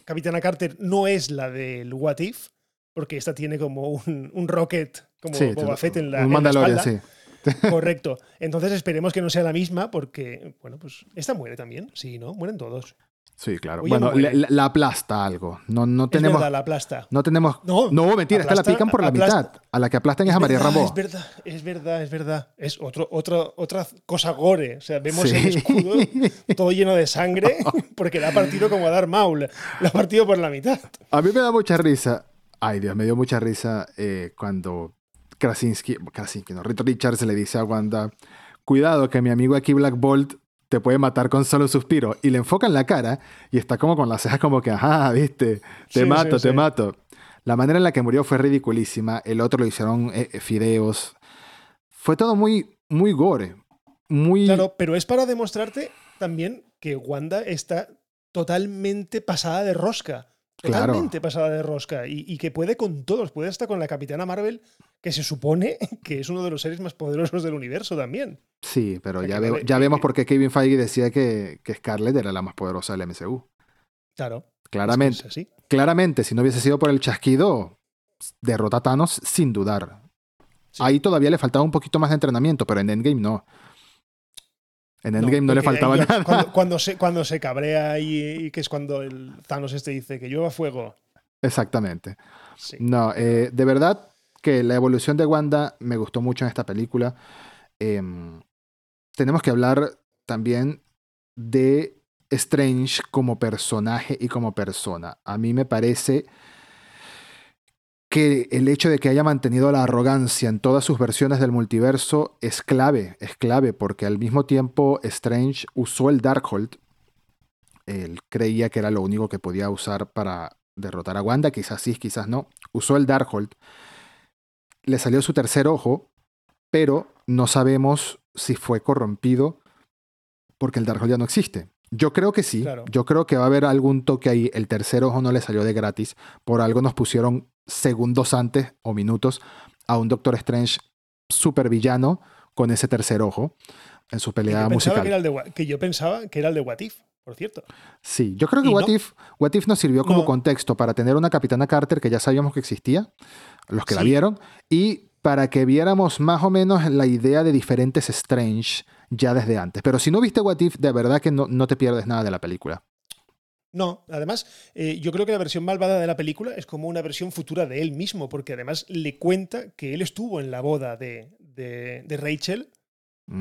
Capitana Carter no es la del What If, porque esta tiene como un, un rocket como Sí, Boba te- Fett en la, en la espalda. sí. Correcto. Entonces esperemos que no sea la misma porque, bueno, pues esta muere también. Sí, ¿no? Mueren todos. Sí, claro. Oye, bueno, no la, la aplasta algo. No, no Es tenemos. verdad, la aplasta. No tenemos. No, No, mentira, esta la aplasta- pican por la aplasta- mitad. A la que aplastan es, a María Rambo. Es verdad, es verdad, es verdad. Es otro, otro, otra cosa gore. O sea, vemos Sí. el escudo todo lleno de sangre porque la ha partido como a dar Maul. La ha partido por la mitad. A mí me da mucha risa. Ay, Dios, me dio mucha risa eh, cuando Krasinski, Krasinski, no, Richards le dice a Wanda, cuidado que mi amigo aquí Black Bolt te puede matar con solo un suspiro. Y le enfoca en la cara y está como con las cejas como que, ajá, viste, te Sí, mato, sí, te sí. mato. La manera en la que murió fue ridiculísima. El otro lo hicieron eh, eh, fideos. Fue todo muy, muy gore. Muy... Claro, pero es para demostrarte también que Wanda está totalmente pasada de rosca. Claro. Totalmente pasada de rosca. Y, y que puede con todos. Puede hasta con la Capitana Marvel, que se supone que es uno de los seres más poderosos del universo también. Sí, pero O sea, ya, ya que- vemos que- por qué Kevin Feige decía que, que Scarlett era la más poderosa del MCU. Claro. es que Claramente. es claramente, si no hubiese sido por el chasquido, derrota a Thanos sin dudar. Sí. Ahí todavía le faltaba un poquito más de entrenamiento, pero en Endgame no. En Endgame no, le porque faltaba nada. Cuando, cuando se, cuando se cabrea y, y que es cuando el Thanos este dice que llueva fuego. Exactamente. Sí. No, eh, de verdad que la evolución de Wanda me gustó mucho en esta película. Em, tenemos que hablar también de Strange como personaje y como persona. A mí me parece que el hecho de que haya mantenido la arrogancia en todas sus versiones del multiverso es clave, es clave, porque al mismo tiempo Strange usó el Darkhold. Él creía que era lo único que podía usar para derrotar a Wanda, quizás sí, quizás no. Usó el Darkhold. Le salió su tercer ojo, pero no sabemos si fue corrompido porque el Darkhold ya no existe. Yo creo que sí. Claro. Yo creo que va a haber algún toque ahí. El tercer ojo no le salió de gratis. Por algo nos pusieron segundos antes o minutos a un Doctor Strange super villano con ese tercer ojo en su Que pelea pensaba musical. que, era el de, que yo pensaba que era el de What If, por cierto. Sí, yo creo que What, no. If, What If nos sirvió como No. contexto para tener una Capitana Carter que ya sabíamos que existía, los que la vieron, y para que viéramos más o menos la idea de diferentes Strange ya desde antes. Pero si no viste What If, de verdad que no, no te pierdes nada de la película. No, además, eh, yo creo que la versión malvada de la película es como una versión futura de él mismo, porque además le cuenta que él estuvo en la boda de, de- de Rachel,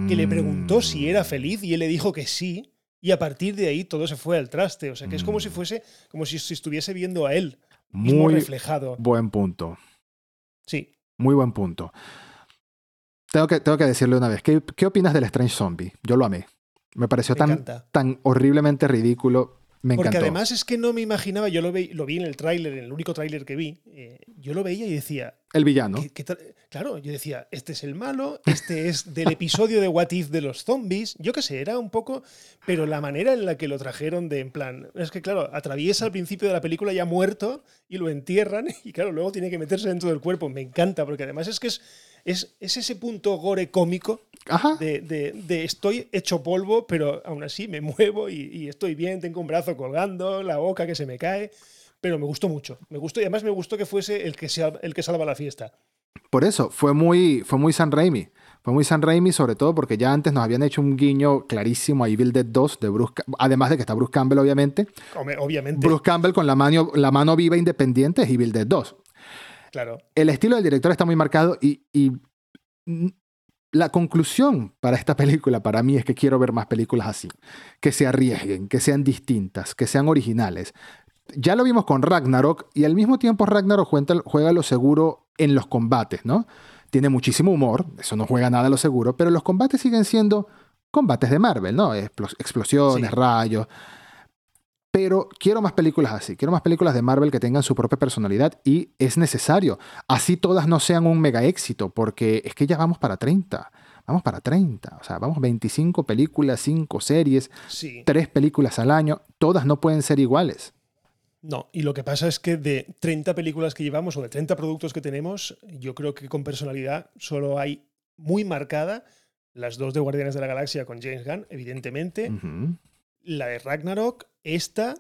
que le preguntó si era Mm, feliz y él le dijo que sí, y a partir de ahí todo se fue al traste. O sea, que es como si Mm. fuese, como si se estuviese viendo a él mismo Muy reflejado. buen punto. Sí. Muy buen punto. Tengo que, tengo que decirle una vez, ¿qué, qué opinas del Strange Zombie? Yo lo amé. Me pareció Me tan, encanta. tan horriblemente ridículo. Me Porque además es que no me imaginaba, yo lo, ve- lo vi en el tráiler, en el único tráiler que vi, eh, yo lo veía y decía, El villano. ¿Qué- qué tal? Claro, yo decía, este es el malo, este es del episodio de What If de los zombies, yo qué sé, era un poco, pero la manera en la que lo trajeron de en plan, es que claro, atraviesa al principio de la película ya muerto y lo entierran y claro, luego tiene que meterse dentro del cuerpo, me encanta, porque además es que es, es, es ese punto gore cómico de, de- de estoy hecho polvo, pero aún así me muevo y, y estoy bien, tengo un brazo colgando, la boca que se me cae. Pero me gustó mucho. Me gustó y además me gustó que fuese el que, el que salva la fiesta. Por eso, fue muy, fue muy San Raimi. Fue muy San Raimi, sobre todo porque ya antes nos habían hecho un guiño clarísimo a Evil Dead 2 de Bruce además de que está Bruce Campbell, obviamente. Obviamente, Bruce Campbell con la mano, la mano viva independiente es Evil Dead 2. Claro. El estilo del director está muy marcado y, y, la conclusión para esta película, para mí, es que quiero ver más películas así. Que se arriesguen, que sean distintas, que sean originales. Ya lo vimos con Ragnarok y al mismo tiempo Ragnarok juega, juega lo seguro en los combates, ¿no? Tiene muchísimo humor, eso no juega nada a lo seguro, pero los combates siguen siendo combates de Marvel, ¿no? Explos- explosiones, Sí. rayos. Pero quiero más películas así, quiero más películas de Marvel que tengan su propia personalidad y es necesario. Así todas no sean un mega éxito, porque es que ya vamos para 30. Vamos para 30. O sea, vamos 25 películas, 5 series, Sí. 3 películas al año. Todas no pueden ser iguales. No, y lo que pasa es que de 30 películas que llevamos o de 30 productos que tenemos, yo creo que con personalidad solo hay muy marcada las dos de Guardianes de la Galaxia con James Gunn, evidentemente, Ujú. La de Ragnarok, esta,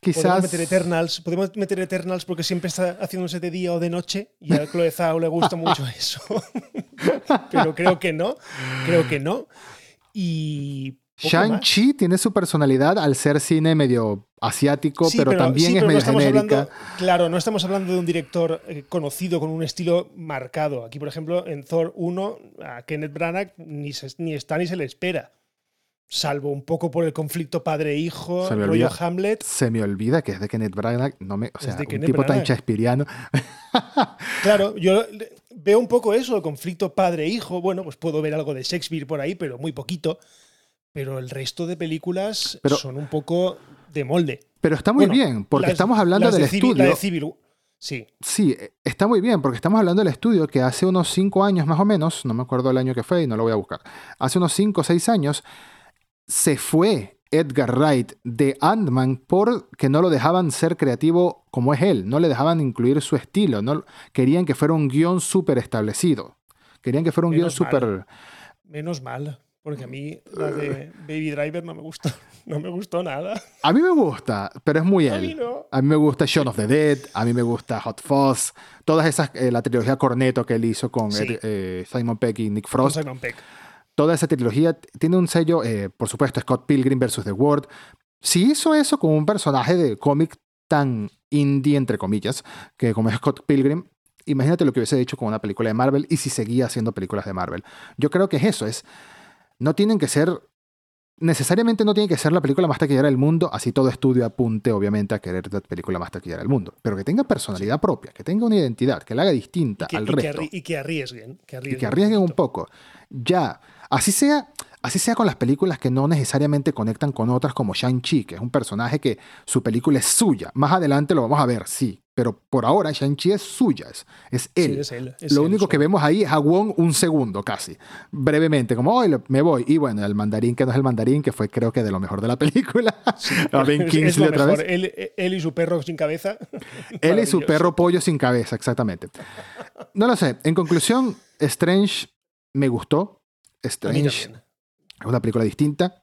podemos Quizás. meter Eternals, podemos meter Eternals porque siempre está haciéndose de día o de noche y a Chloe Zhao le gusta mucho eso. Pero creo que no, creo que no. Y. Shang-Chi tiene su personalidad al ser cine medio asiático, Sí, pero, también sí, es pero no medio estamos genérica. hablando- claro, no estamos hablando de un director eh, conocido con un estilo marcado. Aquí, por ejemplo, en Thor 1, a Kenneth Branagh ni, se- ni está ni se le espera. Salvo un poco por el conflicto padre-hijo, Se me rollo olvida. Hamlet. Se me olvida que es de Kenneth Branagh. No me, o sea, de un tipo tan chespiriano. Claro, yo veo un poco eso, el conflicto padre-hijo. Bueno, pues puedo ver algo de Shakespeare por ahí, pero muy poquito. Pero el resto de películas Pero- son un poco de molde. Pero está muy Bueno, bien, porque Las- estamos hablando del de Civil- estudio. La de Civil Sí, Sí, está muy bien, porque estamos hablando del estudio que hace unos 5 años más o menos, no me acuerdo el año que fue y no lo voy a buscar, hace unos 5 o 6 años se fue Edgar Wright de Ant-Man porque no lo dejaban ser creativo como es él, no le dejaban incluir su estilo, no, querían que fuera un guion súper establecido, querían que fuera un guion Menos súper... Menos mal, porque a mí la de Baby Driver no me gustó, no me gustó nada. A mí me gusta, pero es muy A mí él. no. A mí me gusta Shaun of the Dead, a mí me gusta Hot Fuzz, todas esas, eh, la trilogía Corneto que él hizo con Sí. Ed- eh, Simon Pegg y Nick Con Frost. Simon Peck. Toda esa trilogía tiene un sello, eh, por supuesto, Scott Pilgrim versus The World. Si hizo eso con un personaje de cómic tan indie, entre comillas, que como es Scott Pilgrim, imagínate lo que hubiese hecho con una película de Marvel y si seguía haciendo películas de Marvel. Yo creo que es eso, es, no tienen que ser, necesariamente no tiene que ser la película más taquillera del mundo, así todo estudio apunte obviamente a querer la película más taquillera del mundo, pero que tenga personalidad propia, que tenga una identidad, que la haga distinta Y que, al y que resto arri- y que arriesguen. Que y arriesguen, que arriesguen un poquito. poco. Ya, así sea, así sea con las películas que no necesariamente conectan con otras como Shang-Chi, que es un personaje que su película es suya. Más adelante lo vamos a ver, sí, pero por ahora Shang-Chi es suya, es, es Sí, él. es él, es lo él, único que vemos ahí es a Wong un segundo casi, brevemente, como, hoy me voy. Y bueno, el mandarín que no es el mandarín, que fue creo que de lo mejor de la película. Ben Kingsley otra mejor. vez. Él, él y su perro sin cabeza. Él y su perro pollo sin cabeza, exactamente. No lo sé. En conclusión, Strange me gustó. Strange es una película distinta.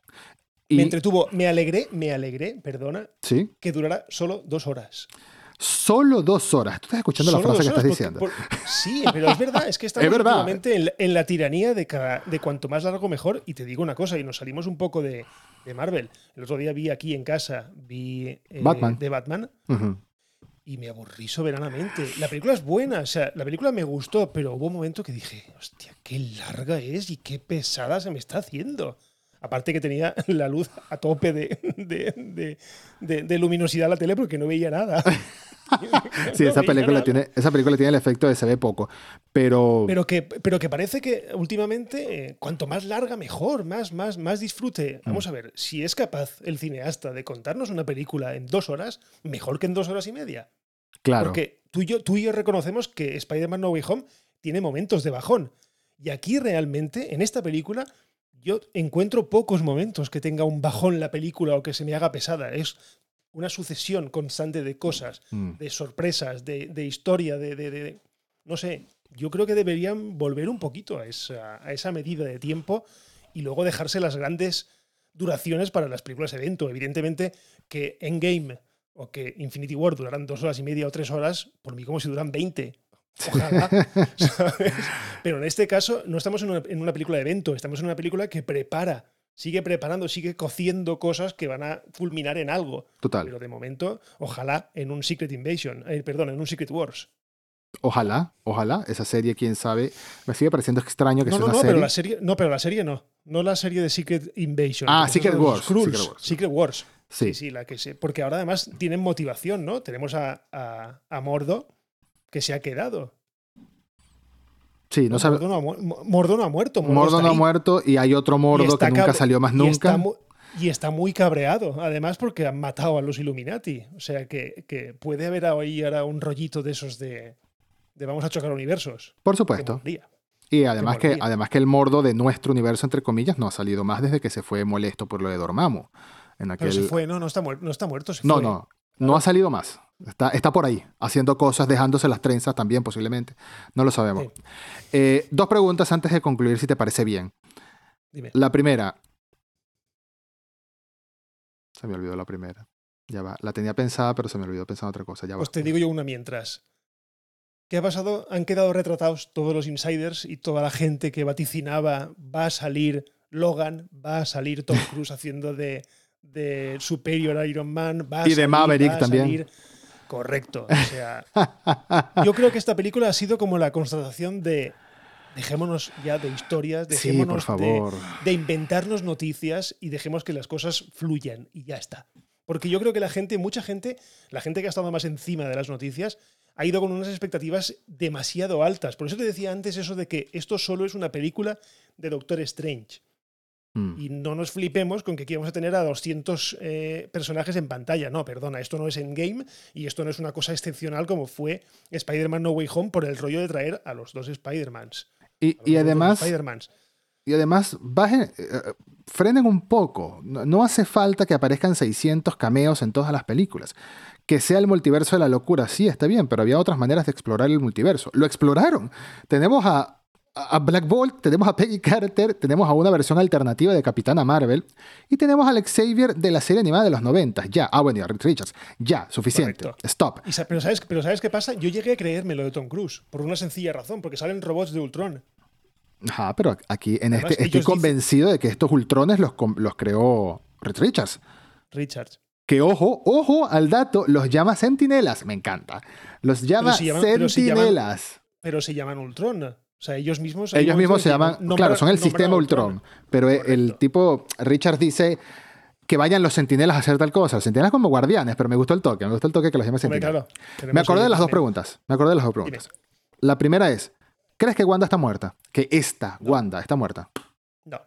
Y, Me entretuvo, me alegré, me alegré, perdona, sí, que durara solo dos horas. solo dos horas. Tú estás escuchando la frase que estás diciendo. por- sí, pero es verdad, es que estamos Es en, la- en la tiranía de, cada, de cuanto más largo mejor. Y te digo una cosa, y nos salimos un poco de, de Marvel. El otro día vi aquí en casa, vi eh, Batman. de Batman. Y me aburrí soberanamente. La película es buena, o sea, la película me gustó, pero hubo un momento que dije, hostia, qué larga es y qué pesada se me está haciendo. Aparte que tenía la luz a tope de, de, de- luminosidad la tele porque no veía nada. Sí, esa película, tiene, esa película tiene el efecto de se ve poco. Pero, Pero que, pero que parece que últimamente, eh, cuanto más larga, mejor, más, más, más disfrute. Mm. Vamos a ver, si es capaz el cineasta de contarnos una película en dos horas, mejor que en dos horas y media. claro. Porque tú y, yo, tú y yo reconocemos que Spider-Man No Way Home tiene momentos de bajón. Y aquí realmente, en esta película, yo encuentro pocos momentos que tenga un bajón la película o que se me haga pesada. Es una sucesión constante de cosas, Mm. de sorpresas, de, de historia, de, de- de- No sé. yo creo que deberían volver un poquito a esa, a esa medida de tiempo y luego dejarse las grandes duraciones para las películas evento. Evidentemente que Endgame o que Infinity War duraran dos horas y media o tres horas, por mí como si duran 20. Ojalá, ¿sabes? Pero en este caso no estamos en una, en una película de evento, estamos en una película que prepara, sigue preparando, sigue cociendo cosas que van a culminar en algo. Total. Pero de momento, ojalá en un Secret Invasion, eh, perdón, en un Secret Wars. Ojalá, ojalá. Esa serie, quién sabe. Me sigue pareciendo extraño que No, sea no, una no, serie. pero la serie, no, pero la serie no. No la serie de Secret Invasion. Ah, Secret Wars. Secret Wars. Secret Wars. Sí. Sí, sí, la que se. Porque ahora además tienen motivación, ¿no? Tenemos a, a, a Mordo que se ha quedado. Sí, no sabe. Mordo, no ha, mu- Mo- Mordo no ha muerto. Mordo, no ha muerto y hay otro Mordo que nunca salió más nunca. Y está muy cabreado, además porque han matado a los Illuminati. O sea que, que puede haber ahí ahora un rollito de esos de, de vamos a chocar universos. Por supuesto. Y además que, además que el Mordo de nuestro universo, entre comillas, no ha salido más desde que se fue molesto por lo de Dormammu. En Pero aquel... se fue, no, no está, muer- no está muerto. Se No, fue. no. No ha salido más. Está, está por ahí, haciendo cosas, dejándose las trenzas también posiblemente. No lo sabemos. Sí. Eh, dos preguntas antes de concluir, si te parece bien. Dime. La primera. Se me olvidó la primera. Ya va. La tenía pensada, pero se me olvidó pensar en otra cosa. Ya va. Pues te digo yo una mientras. ¿Qué ha pasado? Han quedado retratados todos los insiders y toda la gente que vaticinaba va a salir Logan, va a salir Tom Cruise haciendo de, de Superior Iron Man, va a Y de Maverick va a también. salir- Correcto. O sea, yo creo que esta película ha sido como la constatación de dejémonos ya de historias, sí, dejémonos por de, favor. de inventarnos noticias y dejemos que las cosas fluyan y ya está. Porque yo creo que la gente, mucha gente, la gente que ha estado más encima de las noticias, ha ido con unas expectativas demasiado altas. Por eso te decía antes eso de que esto solo es una película de Doctor Strange. Mm. Y no nos flipemos con que aquí vamos a tener a 200 eh, personajes en pantalla. No, perdona, esto no es Endgame y esto no es una cosa excepcional como fue Spider-Man No Way Home por el rollo de traer a los dos Spider-Mans. Y, y además, Spider-Mans. y además bajen, eh, eh, frenen un poco. No, no hace falta que aparezcan 600 cameos en todas las películas. Que sea el multiverso de la locura, sí, está bien, pero había otras maneras de explorar el multiverso. Lo exploraron. Tenemos a, a Black Bolt, tenemos a Peggy Carter, tenemos a una versión alternativa de Capitana Marvel y tenemos a Alex Xavier de la serie animada de los 90. Ya, ah, bueno, y a Reed Richards. Ya, suficiente. Correcto. Stop. Y pero, ¿sabes, pero ¿sabes qué pasa? Yo llegué a creerme lo de Tom Cruise por una sencilla razón, porque salen robots de Ultron. Ajá, pero aquí en Además, este estoy dicen- convencido de que estos Ultrones los, creó Reed Richards. Richards. Que ojo, ojo al dato, los llama sentinelas. Me encanta. Los llama pero llaman- sentinelas. Pero se llaman Ultron. O sea, ellos mismos. Ellos mismos se llaman, claro, son el sistema Ultron. Pero el tipo, Richards dice que vayan los sentinelas a hacer tal cosa. Los sentinelas como guardianes, pero me gustó el toque. Me gustó el toque que los llame sentinelas. claro, Me acordé de las dos preguntas. Me acordé de las dos preguntas. La primera es, ¿crees que Wanda está muerta? Que esta Wanda está muerta. No,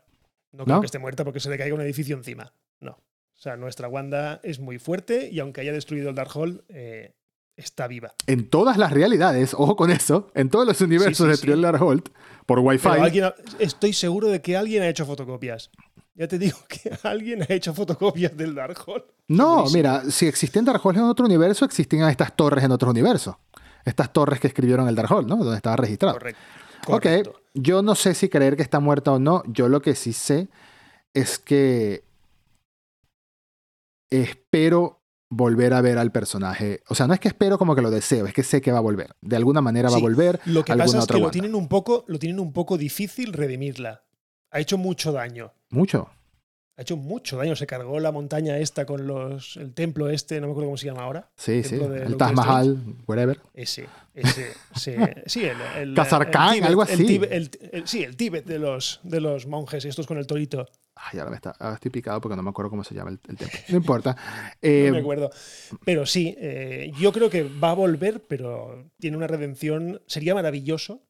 no ¿No? creo que esté muerta porque se le caiga un edificio encima. No. O sea, nuestra Wanda es muy fuerte y aunque haya destruido el Darkhold, eh, está viva. En todas las realidades, ojo con eso, en todos los universos Sí, sí, de sí. Thriller Holt, por Wi-Fi. Alguien estoy seguro de que alguien ha hecho fotocopias. Ya te digo que alguien ha hecho fotocopias del Darkhold. No, mira, si existían Darkhold en otro universo, existían estas torres en otros universos. Estas torres que escribieron el Darkhold, ¿no? Donde estaba registrado. Correcto. Ok, yo no sé si creer que está muerta o no. Yo lo que sí sé es que espero volver a ver al personaje. O sea, no es que espero como que lo deseo, es que sé que va a volver. De alguna manera va a volver. Lo que pasa es que lo tienen, un poco, lo tienen un poco difícil redimirla. Ha hecho mucho daño. Mucho. Ha hecho mucho daño. Se cargó la montaña esta con los. el templo este, no me acuerdo cómo se llama ahora. Sí, sí. El Taj Mahal, whatever. Ese, ese, ese- sí, el, el Kazarkán, el Tíbet, algo el así. El- el- sí, el Tíbet de los, de los monjes, estos con el torito. Ay, ahora me está, ahora estoy picado porque no me acuerdo cómo se llama el, el templo. No importa. Eh, No me acuerdo. Pero sí, eh, yo creo que va a volver, pero tiene una redención. Sería maravilloso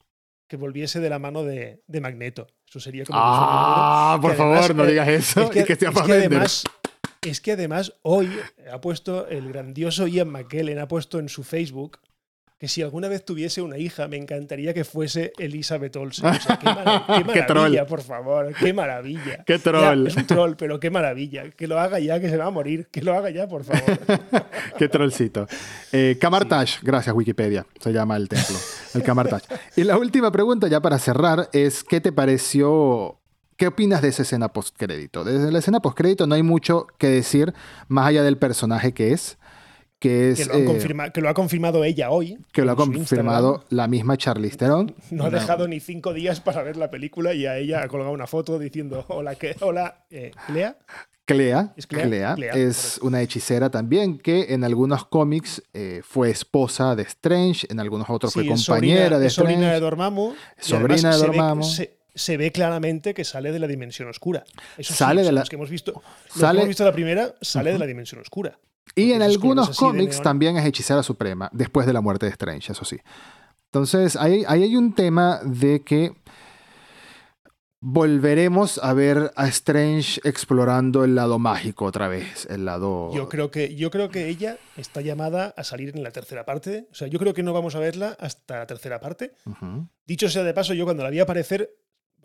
que volviese de la mano de, de Magneto. Eso sería como. ah, por además, favor, no eh, digas eso. Es que, es que además, es que además hoy ha puesto el grandioso Ian McKellen, ha puesto en su Facebook que si alguna vez tuviese una hija, me encantaría que fuese Elizabeth Olsen. O sea, qué, maravilla, por favor, qué maravilla. Qué troll. es un troll, pero qué maravilla. Que lo haga ya, que se va a morir. Que lo haga ya, por favor. qué trollcito. Eh, Kamartash, gracias Wikipedia, se llama el templo. El Kamartash. y la última pregunta, ya para cerrar, es ¿qué te pareció ¿Qué opinas de esa escena postcrédito? Desde la escena postcrédito no hay mucho que decir más allá del personaje que es. Que, es, que, lo, ha confirmado ella hoy. Que lo ha confirmado la misma Charlize Theron. No ha dejado ni cinco días para ver la película y a ella ha colgado una foto diciendo: Hola. Hola, eh, Clea. Clea, ¿Es, Clea? es una hechicera también que en algunos cómics eh, fue esposa de Strange, en algunos otros fue compañera de Strange. Sobrina de Dormammu. Sobrina de Dormammu se ve claramente que sale de la dimensión oscura. Eso sale de la... que hemos visto. Sale... hemos visto la primera, sale de la dimensión oscura. Y en algunos cómics también es hechicera suprema, después de la muerte de Strange, eso sí. Entonces, ahí, hay un tema de que volveremos a ver a Strange explorando el lado mágico otra vez, el lado... Yo creo que, yo creo que ella está llamada a salir en la tercera parte. O sea, yo creo que no vamos a verla hasta la tercera parte. Dicho sea de paso, yo cuando la vi aparecer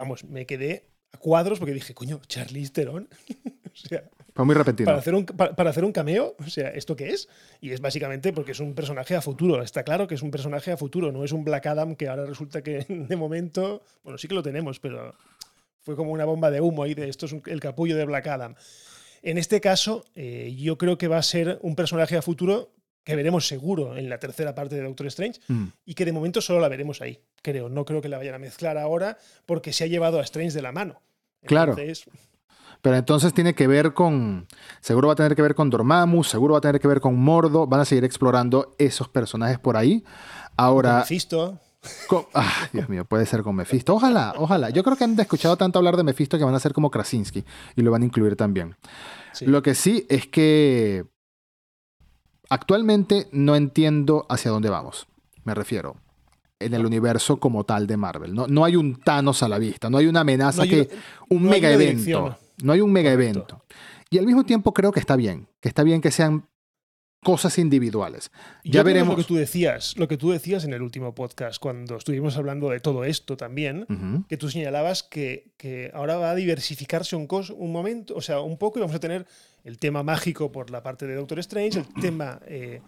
vamos, me quedé a cuadros porque dije, coño, Charlize Theron. o sea, Fue muy repentino. Para hacer, un, para, hacer un cameo, o sea, ¿esto qué es? Y es básicamente porque es un personaje a futuro. Está claro que es un personaje a futuro, no es un Black Adam que ahora resulta que de momento, bueno, sí que lo tenemos, pero fue como una bomba de humo ahí de esto es el capullo de Black Adam. En este caso, eh, yo creo que va a ser un personaje a futuro que veremos seguro en la tercera parte de Doctor Strange mm. y que de momento solo la veremos ahí, creo. No creo que la vayan a mezclar ahora porque se ha llevado a Strange de la mano. Claro. Pero entonces tiene que ver con. Seguro va a tener que ver con Dormammu, seguro va a tener que ver con Mordo. Van a seguir explorando esos personajes por ahí. Ahora. Mephisto. ah, Dios mío, puede ser con Mephisto. Ojalá, ojalá. Yo creo que han escuchado tanto hablar de Mephisto que van a ser como Krasinski y lo van a incluir también. Lo que sí es que Actualmente no entiendo hacia dónde vamos. Me refiero en el universo como tal de Marvel. No, no hay un Thanos a la vista, no hay una amenaza que. un mega evento. No hay un mega evento. Y al mismo tiempo creo que está bien. Que está bien que sean cosas individuales. Ya veremos. Lo que tú decías, lo que tú decías en el último podcast, cuando estuvimos hablando de todo esto también, que tú señalabas que, que, ahora va a diversificarse un, un momento, o sea, un poco y vamos a tener el tema mágico por la parte de Doctor Strange, el tema eh,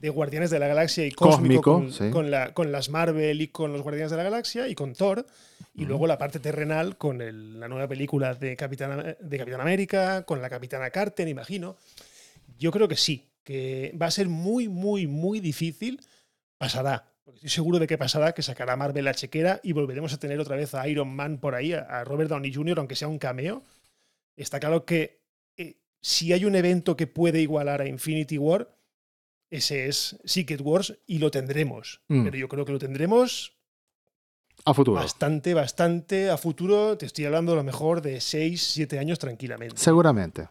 de Guardianes de la Galaxia y cósmico, con, la, con, las Marvel y con los Guardianes de la Galaxia y con Thor, y luego la parte terrenal con la nueva película de Capitán, de Capitán América, con la Capitana Carter, imagino. Yo creo que sí, que va a ser muy, muy, muy difícil, pasará. Porque estoy seguro de que pasará, que sacará Marvel la chequera y volveremos a tener otra vez a Iron Man por ahí, a Robert Downey Jr., aunque sea un cameo. Está claro que eh, si hay un evento que puede igualar a Infinity War, ese es Secret Wars y lo tendremos. Mm. Pero yo creo que lo tendremos a futuro. Bastante, bastante a futuro. Te estoy hablando a lo mejor de 6, 7 años tranquilamente. Seguramente.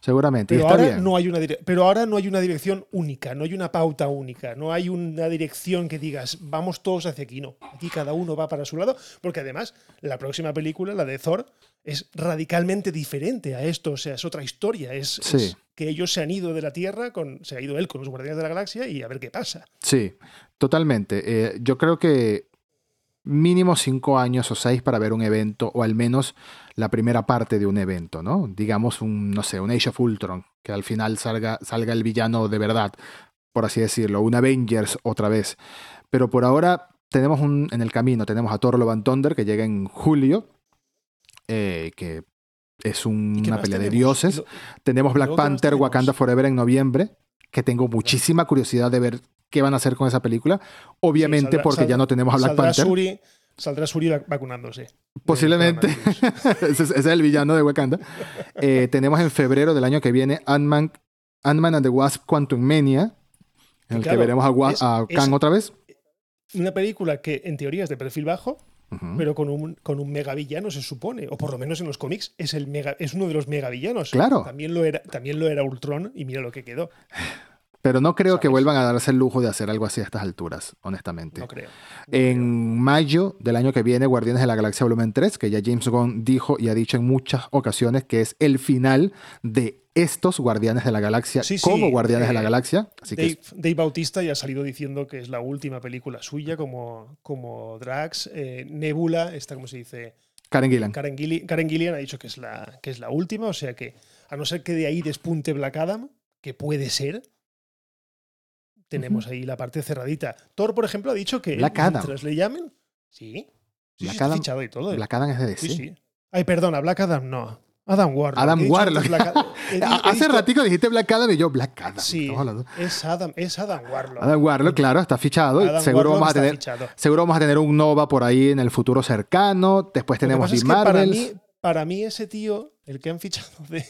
Seguramente. Pero, ahora No hay una pero ahora no hay una dirección única, no hay una pauta única, no hay una dirección que digas, vamos todos hacia aquí, no. Aquí cada uno va para su lado, porque además la próxima película, la de Thor, es radicalmente diferente a esto, o sea, es otra historia, es, que ellos se han ido de la Tierra, con, se ha ido él con los Guardianes de la Galaxia y a ver qué pasa. Sí, totalmente. Eh, yo creo que mínimo cinco años o seis para ver un evento, o al menos la primera parte de un evento, ¿no? Digamos un, no sé, un Age of Ultron, que al final salga, salga el villano de verdad, por así decirlo, un Avengers otra vez. Pero por ahora tenemos un, en el camino, tenemos a Thor Love and Thunder, que llega en julio, eh, que es una pelea de dioses. tenemos Black Panther, Wakanda Forever en noviembre, que tengo muchísima curiosidad de ver qué van a hacer con esa película. Obviamente porque ya no tenemos a Black Panther. saldrá Suri vacunándose. Posiblemente. ese, es, el villano de Wakanda. Eh, tenemos en febrero del año que viene Ant-Man and the Wasp Quantum Mania, en el que veremos a, Kang otra vez. Una película que en teoría es de perfil bajo, pero con un, con un megavillano se supone, o por lo menos en los cómics es, el mega, es uno de los megavillanos. Claro. También lo, era, también lo era Ultron y mira lo que quedó. Pero no creo que vuelvan a darse el lujo de hacer algo así a estas alturas, honestamente. No creo. no En mayo del año que viene, Guardianes de la Galaxia Volumen 3, que ya James Gunn dijo y ha dicho en muchas ocasiones que es el final de estos Guardianes de la Galaxia Sí, sí, como Guardianes de la eh, Galaxia. Así que Dave, Dave Bautista ya ha salido diciendo que es la última película suya como, como Drax. Eh, Nebula, esta, ¿cómo se dice? Karen Gillan. Karen, Gilli- Karen Gillian ha dicho que es, la, que es la última, o sea que, a no ser que de ahí despunte Black Adam, que puede ser, tenemos ahí la parte cerradita. Thor, por ejemplo, ha dicho que Black Adam. mientras le llamen, sí, sí, Black sí, Adam- fichado y todo. ¿eh? Black Adam es de DC. sí, sí. Ay, perdona, Black Adam no. Adam Warlock. Adam Warlock. Black Hace ratico dijiste Black Adam y yo, Black Adam. Sí, es Adam, es Adam Warlock. Adam Warlock, claro, está fichado. Adam seguro, Warlock vamos a tener, fichado. seguro vamos a tener un Nova por ahí en el futuro cercano. Después tenemos que para mí, para mí ese tío, el que han fichado de,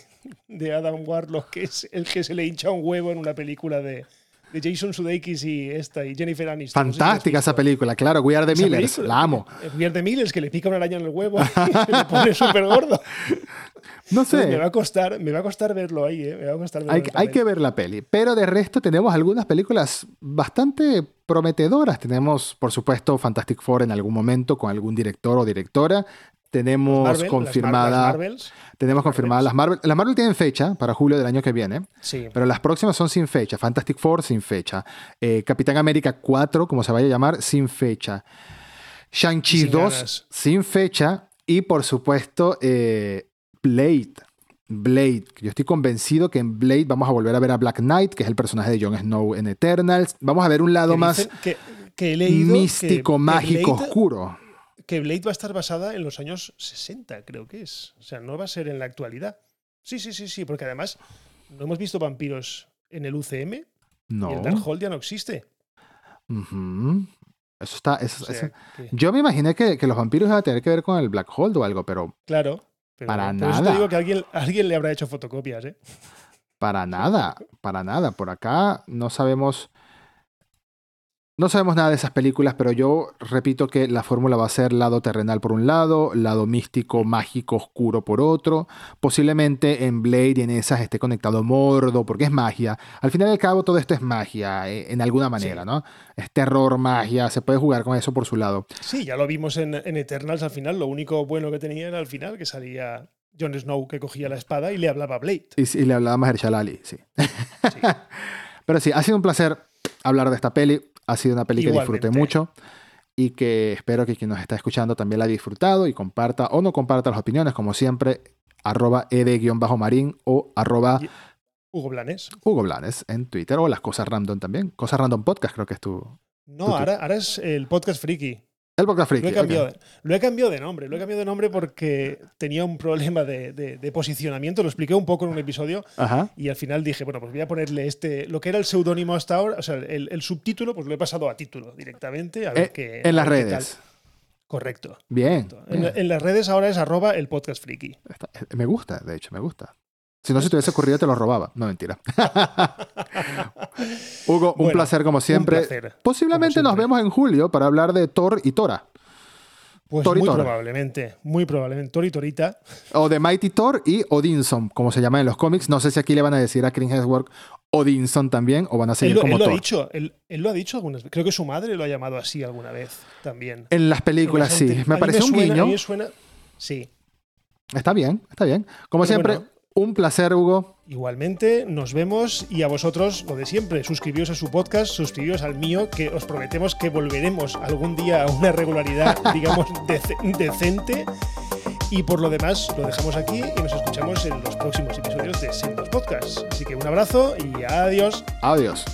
de Adam Warlock, que es el que se le hincha un huevo en una película de, de Jason Sudeikis y esta y Jennifer Aniston. No sé si Fantástica esa visto. película, claro. We Are the Esa Millers. película. La amo. El Weird de Millers que le pica una araña en el huevo y le pone súper gordo. No Me va sé. a costar, me va a costar verlo ahí, ¿eh? Me va a costar verlo Hay, hay que ver la peli. Pero de resto tenemos algunas películas bastante prometedoras. Tenemos, por supuesto, Fantastic Four en algún momento con algún director o directora. Tenemos Marvel, las Mar- confirmada. las Marvels, tenemos confirmadas las Marvel. Las Marvel tienen fecha para julio del año que viene. sí. Pero las próximas son sin fecha. Fantastic Four sin fecha. Eh, Capitán América 4, como se vaya a llamar, sin fecha. Shang-Chi Sin 2 ganas. sin fecha. Y por supuesto, eh, Blade. Blade. Yo estoy convencido que en Blade vamos a volver a ver a Black Knight, que es el personaje de Jon Snow en Eternals. Vamos a ver un lado más que, que he leído místico, que mágico, Blade- oscuro. Que Blade va a estar basada en los años 60, creo que es. O sea, no va a ser en la actualidad. Sí, sí, sí, sí, porque además no hemos visto vampiros en el UCM No. y el Darkhold ya no existe. Eso está. eso- O sea, eso- que- Yo me imaginé que, que los vampiros iban a tener que ver con el Black Hole o algo, pero claro. pero- Para por eso te nada. digo que alguien, alguien le habrá hecho fotocopias, ¿eh? Para nada, para nada. Por acá no sabemos. No sabemos nada de esas películas, pero yo repito que la fórmula va a ser lado terrenal por un lado, lado místico, mágico, oscuro por otro. Posiblemente en Blade y en esas esté conectado Mordo, porque es magia. Al final y al cabo, todo esto es magia, eh, en alguna manera, Sí. ¿no? Es terror, magia, se puede jugar con eso por su lado. Sí, ya lo vimos en, en Eternals al final. Lo único bueno que tenía era al final que salía Jon Snow que cogía la espada y le hablaba a Blade. Y, y le hablaba Mahershala Ali, sí. Sí. Pero sí, ha sido un placer hablar de esta peli. Ha sido una peli que disfruté mucho y que espero que quien nos está escuchando también la haya disfrutado y comparta o no comparta las opiniones, como siempre, arroba ed-marín o arroba Hugo Blanes. Hugo Blanes en Twitter o las cosas random también. Cosas random podcast creo que es tu... No, ahora, ahora es el podcast friki. El podcast Lo friki. he, ok. cambiado, de- lo he cambiado de nombre. Lo he cambiado de nombre porque tenía un problema de, de- de posicionamiento. Lo expliqué un poco en un episodio Ajá. y al final dije, bueno, pues voy a ponerle este, lo que era el seudónimo hasta ahora, o sea, el, el subtítulo, pues lo he pasado a título directamente. A ver Eh, qué- en las redes. tal. Correcto. Bien. En, bien. en las redes ahora es arroba el podcast friki. Está- me gusta, de hecho, me gusta. Si no se te hubiese ocurrido, te lo robaba. No, mentira. Hugo, un Bueno, placer como siempre. Un placer. Posiblemente como nos vemos en julio para hablar de Thor y Tora. Pues Tori muy Tora. probablemente, muy probablemente. Tori Torita. O de Mighty Thor y Odinson, como se llama en los cómics. No sé si aquí le van a decir a Chris Hemsworth Odinson también o van a Él, seguir lo- como él lo ha Thor. dicho, él, él lo ha dicho algunas veces. Creo que su madre lo ha llamado así alguna vez también. En las películas La sí. Me mí pareció un a guiño. mí me suena- sí. Está bien, está bien. Como Pero siempre, bueno. Un placer, Hugo. Igualmente, nos vemos y a vosotros lo de siempre. Suscribíos a su podcast, suscribíos al mío, que os prometemos que volveremos algún día a una regularidad, digamos, dece- decente. Y por lo demás, lo dejamos aquí y nos escuchamos en los próximos episodios de Sendos Podcast. Así que un abrazo y adiós. Adiós.